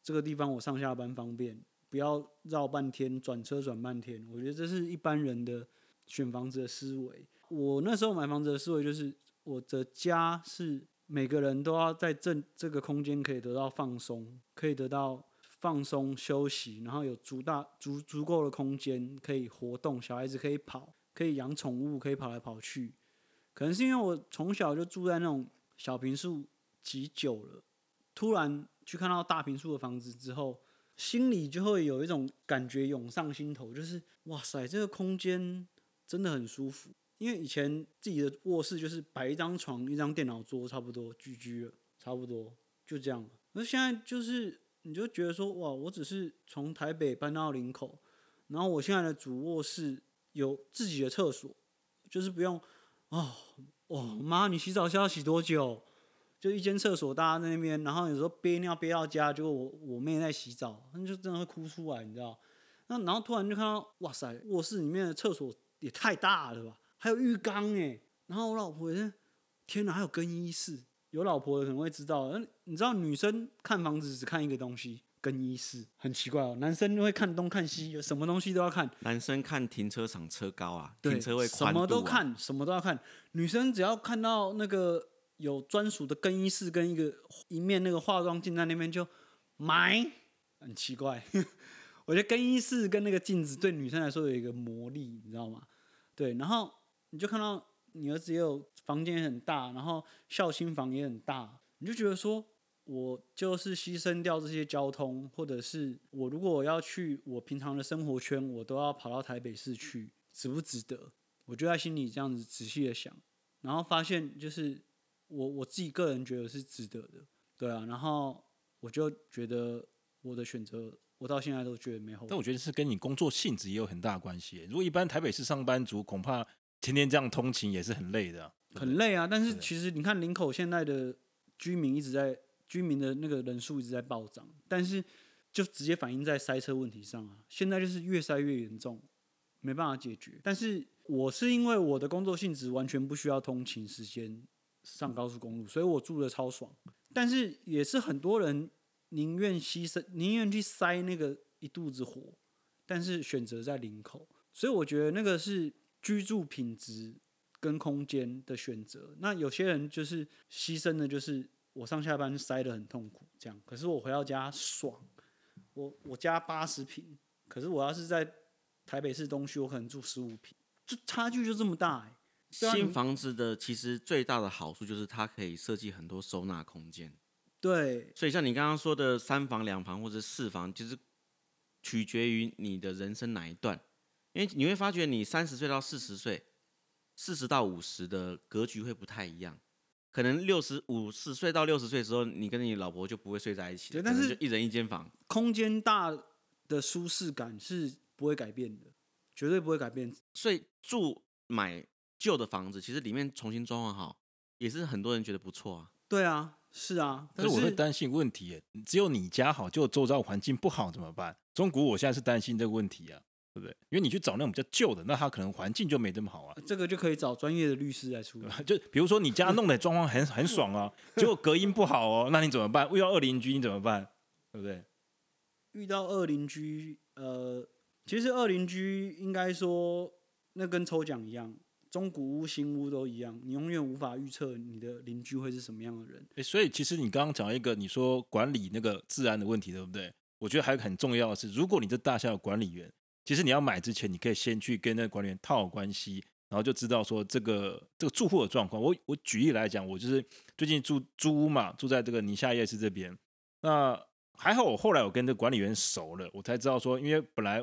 这个地方我上下班方便，不要绕半天转车转半天。我觉得这是一般人的选房子的思维。我那时候买房子的思维就是，我的家是每个人都要在这这个空间可以得到放松，可以得到放松休息，然后有足大足足够的空间可以活动，小孩子可以跑，可以养宠物，可以跑来跑去。可能是因为我从小就住在那种小平数极久了，突然去看到大平数的房子之后，心里就会有一种感觉涌上心头，就是哇塞，这个空间真的很舒服。因为以前自己的卧室就是摆一张床、一张电脑桌，差不多居居了，差不多就这样。那现在就是，你就觉得说，哇，我只是从台北搬到林口，然后我现在的主卧室有自己的厕所，就是不用，哦，哦，妈，你洗澡需要洗多久？就一间厕所大家在那边，然后有时候憋尿憋到家，结果我我妹在洗澡，那就真的会哭出来，你知道？那然后突然就看到，哇塞，卧室里面的厕所也太大了吧？还有浴缸哎，然后我老婆也，天哪，还有更衣室。有老婆的可能会知道，那你知道女生看房子只看一个东西，更衣室，很奇怪哦。男生就会看东看西，有什么东西都要看。男生看停车场车高啊，停车位宽什么都看，什么都要看。女生只要看到那个有专属的更衣室跟一个一面那个化妆镜在那边就买，很奇怪。[laughs] 我觉得更衣室跟那个镜子对女生来说有一个魔力，你知道吗？对，然后。你就看到你儿子也有房间也很大，然后孝心房也很大，你就觉得说，我就是牺牲掉这些交通，或者是我如果我要去我平常的生活圈，我都要跑到台北市去，值不值得？我就在心里这样子仔细的想，然后发现就是我我自己个人觉得是值得的，对啊，然后我就觉得我的选择，我到现在都觉得没后悔。但我觉得是跟你工作性质也有很大关系。如果一般台北市上班族，恐怕。天天这样通勤也是很累的，啊，很累啊。但是其实你看林口现在的居民一直在居民的那个人数一直在暴涨，但是就直接反映在塞车问题上啊。现在就是越塞越严重，没办法解决。但是我是因为我的工作性质完全不需要通勤时间上高速公路，所以我住的超爽。但是也是很多人宁愿牺牲，宁愿去塞那个一肚子火，但是选择在林口。所以我觉得那个是。居住品质跟空间的选择。那有些人就是牺牲的，就是我上下班塞得很痛苦，这样。可是我回到家爽，我我家八十平，可是我要是在台北市东区，我可能住十五平，就差距就这么大哎。新房子的其实最大的好处就是它可以设计很多收纳空间。对，所以像你刚刚说的三房、两房或者四房，就是取决于你的人生哪一段。因为你会发觉，你三十岁到四十岁，四十到五十的格局会不太一样。可能六十五十岁到六十岁的时候，你跟你老婆就不会睡在一起。对，但是就一人一间房，空间大的舒适感是不会改变的，绝对不会改变。所以住买旧的房子，其实里面重新装潢好，也是很多人觉得不错啊。对啊。是啊，但是我会担心问题，只有你家好，就周遭环境不好怎么办？中古我现在是担心这个问题啊，对不对？因为你去找那种比较旧的，那他可能环境就没这么好啊。这个就可以找专业的律师来处理。[laughs] 就比如说你家弄的装潢很很爽啊，结果隔音不好哦，那你怎么办？遇到二邻居你怎么办？对不对？遇到二邻居，呃，其实二邻居应该说那跟抽奖一样。中古屋、新屋都一样，你永远无法预测你的邻居会是什么样的人。欸，所以其实你刚刚讲一个，你说管理那个治安的问题，对不对？我觉得还有很重要的是，如果你这大厦有管理员，其实你要买之前，你可以先去跟那个管理员套好关系，然后就知道说这个这个住户的状况。我我举例来讲，我就是最近住租屋嘛，住在这个宁夏夜市这边。那还好，我后来我跟这个管理员熟了，我才知道说，因为本来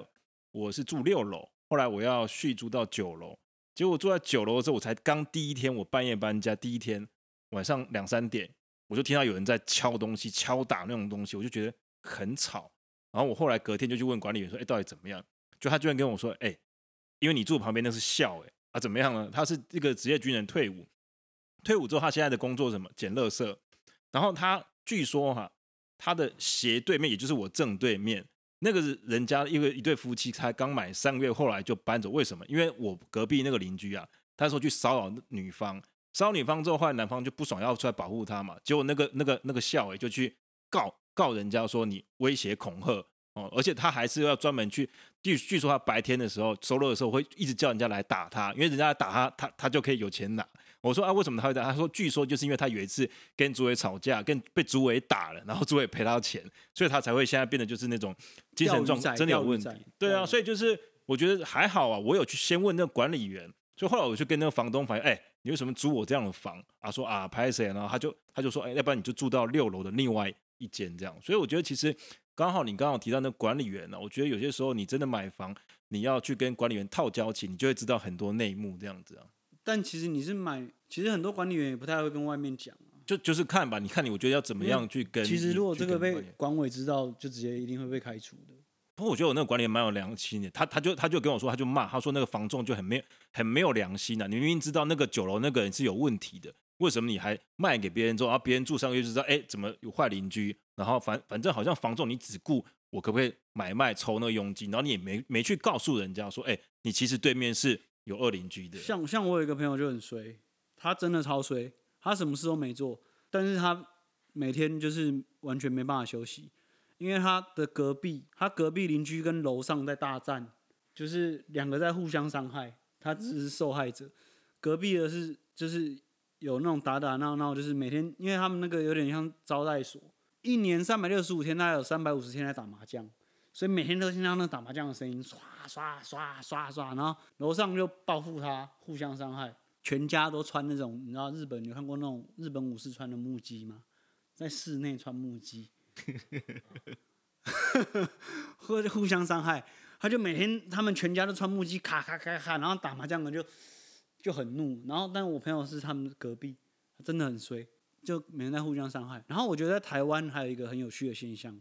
我是住六楼，后来我要续租到九楼。结果我住在九楼的时候，我才刚第一天，我半夜搬家，第一天晚上两三点，我就听到有人在敲东西、敲打那种东西，我就觉得很吵。然后我后来隔天就去问管理员说：“哎，到底怎么样？”就他居然跟我说：“哎，因为你住旁边那是校，哎啊怎么样呢？他是这个职业军人退伍，退伍之后他现在的工作什么？捡垃圾。然后他据说哈，他的斜对面，也就是我正对面。”那个是人家因为一对夫妻才刚买三个月，后来就搬走。为什么？因为我隔壁那个邻居啊，他说去骚扰女方，骚扰女方之后，后来男方就不爽，要出来保护她嘛。结果那个那个那个校委就去告告人家说你威胁恐吓哦，而且他还是要专门去据据说他白天的时候收了的时候会一直叫人家来打他，因为人家来打他，他他就可以有钱拿。我说啊，为什么他会打？他说，据说就是因为他有一次跟主委吵架，跟被主委打了，然后主委赔他钱，所以他才会现在变得就是那种精神状态真的有问题。对啊，所以就是我觉得还好啊，我有去先问那个管理员，所以后来我就跟那个房东反映，哎，你为什么租我这样的房啊？说啊，拍谁？然后他就他就说，哎，要不然你就住到六楼的另外一间这样。所以我觉得其实刚好你刚好提到那个管理员呢，我觉得有些时候你真的买房，你要去跟管理员套交情，你就会知道很多内幕这样子啊。但其实你是买，其实很多管理员也不太会跟外面讲啊。就就是看吧，你看你，我觉得要怎么样去跟。其实如果这个被管委知道，就直接一定会被开除的。不过我觉得我那个管理员蛮有良心的，他他就他就跟我说，他就骂，他说那个房仲就很没有很没有良心啊！你明明知道那个酒楼那个人是有问题的，为什么你还卖给别人之后，然后别人住上个月就知道，哎，怎么有坏邻居？然后反反正好像房仲你只顾我可不可以买卖抽那个佣金，然后你也没没去告诉人家说，哎，你其实对面是。有二邻居的，像像我有一个朋友就很衰，他真的超衰，他什么事都没做，但是他每天就是完全没办法休息，因为他的隔壁，他隔壁邻居跟楼上在大战，就是两个在互相伤害，他只是受害者，隔壁的是就是有那种打打闹闹，就是每天，因为他们那个有点像招待所，一年三百六十五天，他有三百五十天在打麻将。所以每天都听到那打麻将的声音，刷刷刷刷刷，然后楼上就报复他，互相伤害，全家都穿那种，你知道日本有看过那种日本武士穿的木屐吗？在室内穿木屐，[laughs] 或者互相伤害，他就每天他们全家都穿木屐，咔咔咔咔，然后打麻将的就就很怒，然后但我朋友是他们隔壁，真的很衰，就每天在互相伤害。然后我觉得台湾还有一个很有趣的现象。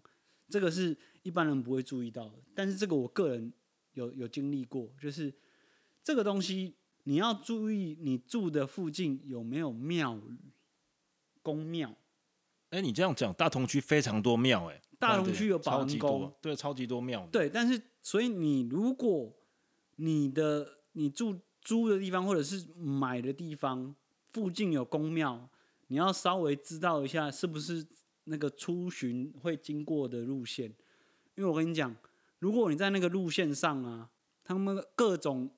这个是一般人不会注意到的，但是这个我个人有有经历过，就是这个东西你要注意，你住的附近有没有庙宇、宫庙。哎，你这样讲，大同区非常多庙，哎，大同区有保安宫，对，超级多庙。对，但是所以你如果你的你住租的地方或者是买的地方附近有公庙，你要稍微知道一下是不是。那个出巡会经过的路线，因为我跟你讲，如果你在那个路线上啊，他们各种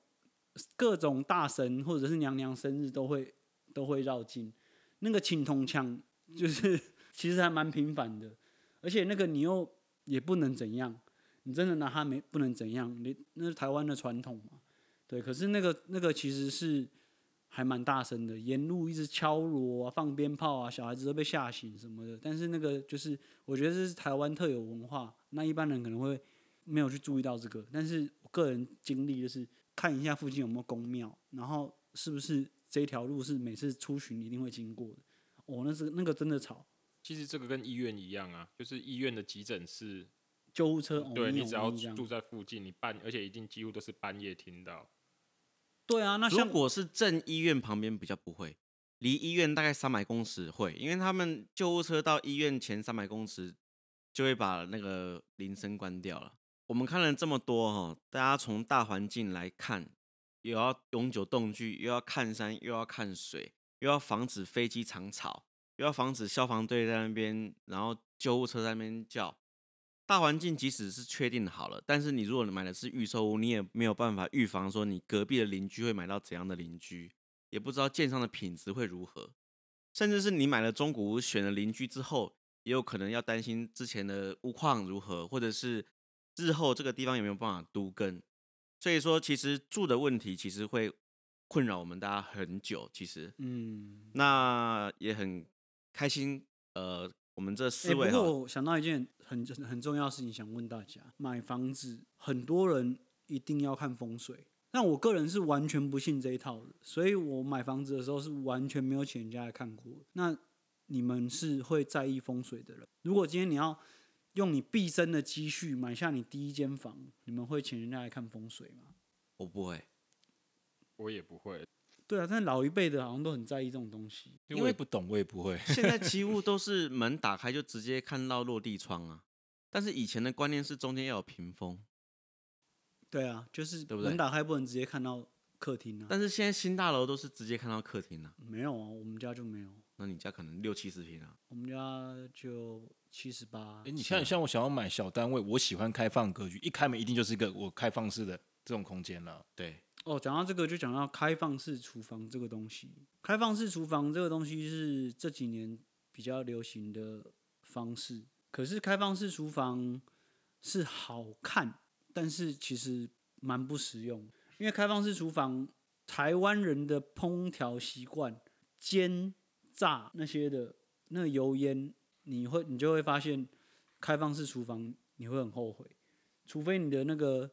各种大神或者是娘娘生日都会都会绕境，那个青铜枪就是 [laughs] 其实还蛮频繁的，而且那个你又也不能怎样，你真的拿它没不能怎样，你那是台湾的传统嘛，对，可是那个那个其实是还蛮大声的，沿路一直敲锣啊，放鞭炮啊，小孩子都被吓醒什么的，但是那个就是我觉得这是台湾特有文化，那一般人可能会没有去注意到这个，但是我个人经历就是。看一下附近有没有公庙，然后是不是这条路是每次出巡一定会经过的？哦，那是那个真的吵。其实这个跟医院一样啊，就是医院的急诊室救护车，对，哦，你只要住在附近，你半而且一定几乎都是半夜听到。对啊，那像如果是正医院旁边比较不会，离医院大概三百公尺会，因为他们救护车到医院前三百公尺就会把那个铃声关掉了。我们看了这么多哈，大家从大环境来看，又要永久动具，又要看山，又要看水，又要防止飞机长吵，又要防止消防队在那边，然后救护车在那边叫。大环境即使是确定好了，但是你如果买的是预售屋，你也没有办法预防说你隔壁的邻居会买到怎样的邻居，也不知道建商的品质会如何，甚至是你买了中古屋，选了邻居之后，也有可能要担心之前的屋况如何，或者是。日后这个地方有没有办法都更？所以说，其实住的问题其实会困扰我们大家很久。其实，嗯，那也很开心。呃，我们这四位，欸，不过我想到一件很很重要的事情，想问大家：买房子，很多人一定要看风水，但我个人是完全不信这一套的。所以我买房子的时候是完全没有请人家来看过。那你们是会在意风水的人？如果今天你要。用你毕生的积蓄买下你第一间房，你们会请人家来看风水吗？我不会，我也不会。对啊，但老一辈的好像都很在意这种东西。因为我也不懂，我也不会。现在几乎 [laughs] 都是门打开就直接看到落地窗啊，但是以前的观念是中间要有屏风。对啊，就是对不对？门打开不能直接看到客厅啊。但是现在新大楼都是直接看到客厅啊。没有啊，我们家就没有。那你家可能六七十平啊？我们家就七十八。哎，你看，像我想要买小单位，我喜欢开放格局，一开门一定就是一个我开放式的这种空间了。对。哦，讲到这个就讲到开放式厨房这个东西。开放式厨房这个东西是这几年比较流行的方式。可是开放式厨房是好看，但是其实蛮不实用。因为开放式厨房，台湾人的烹调习惯煎。炸那些的那油烟，你会你就会发现，开放式厨房你会很后悔，除非你的那个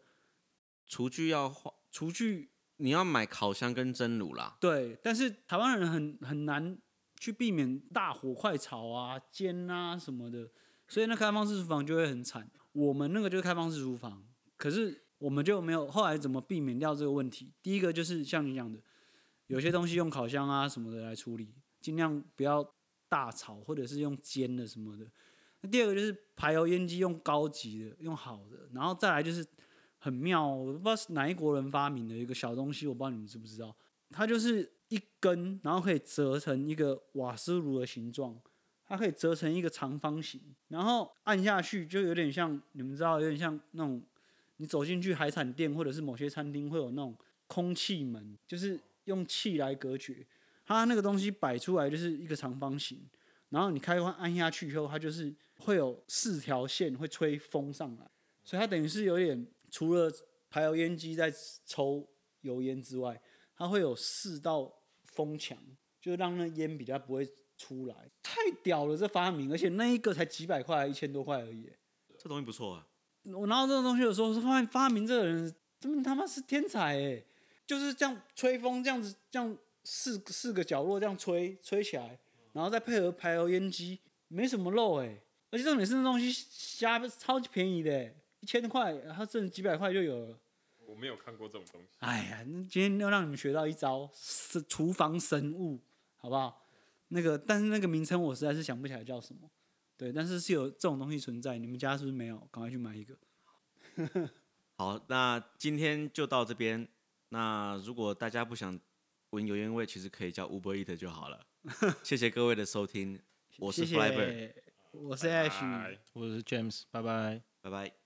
厨具要换，厨具你要买烤箱跟蒸炉啦。对，但是台湾人很很难去避免大火快炒啊、煎啊什么的，所以那开放式厨房就会很惨。我们那个就是开放式厨房，可是我们就没有后来怎么避免掉这个问题？第一个就是像你讲的，有些东西用烤箱啊什么的来处理。尽量不要大炒，或者是用煎的什么的。那第二个就是排油烟机用高级的，用好的。然后再来就是很妙，我不知道是哪一国人发明的一个小东西，我不知道你们知不知道。它就是一根，然后可以折成一个瓦斯炉的形状，它可以折成一个长方形，然后按下去就有点像你们知道，有点像那种你走进去海产店或者是某些餐厅会有那种空气门，就是用气来隔绝。它那个东西摆出来就是一个长方形，然后你开关按下去以后，它就是会有四条线会吹风上来，所以它等于是有点除了排油烟机在抽油烟之外，它会有四道风墙，就让那烟比较不会出来。太屌了这发明，而且那一个才几百块，一千多块而已。这东西不错啊！我拿到这个东西的时候，说发现发明这个人真的他妈是天才哎！就是这样吹风，这样子这样。四四个角落这样吹吹起来，然后再配合排油烟机，没什么漏哎，而且重点是那东西虾超级便宜的，一千块，然后挣几百块就有了。我没有看过这种东西。哎呀，今天要让你们学到一招是厨房神物，好不好？那个，但是那个名称我实在是想不起来叫什么。对，但是是有这种东西存在，你们家是不是没有？赶快去买一个。[laughs] 好，那今天就到这边。那如果大家不想。闻油烟味，其实可以叫 Uber Eat 就好了。[laughs] 谢谢各位的收听，我是 Flyber，我是 Ash，我是 James，拜拜，拜拜。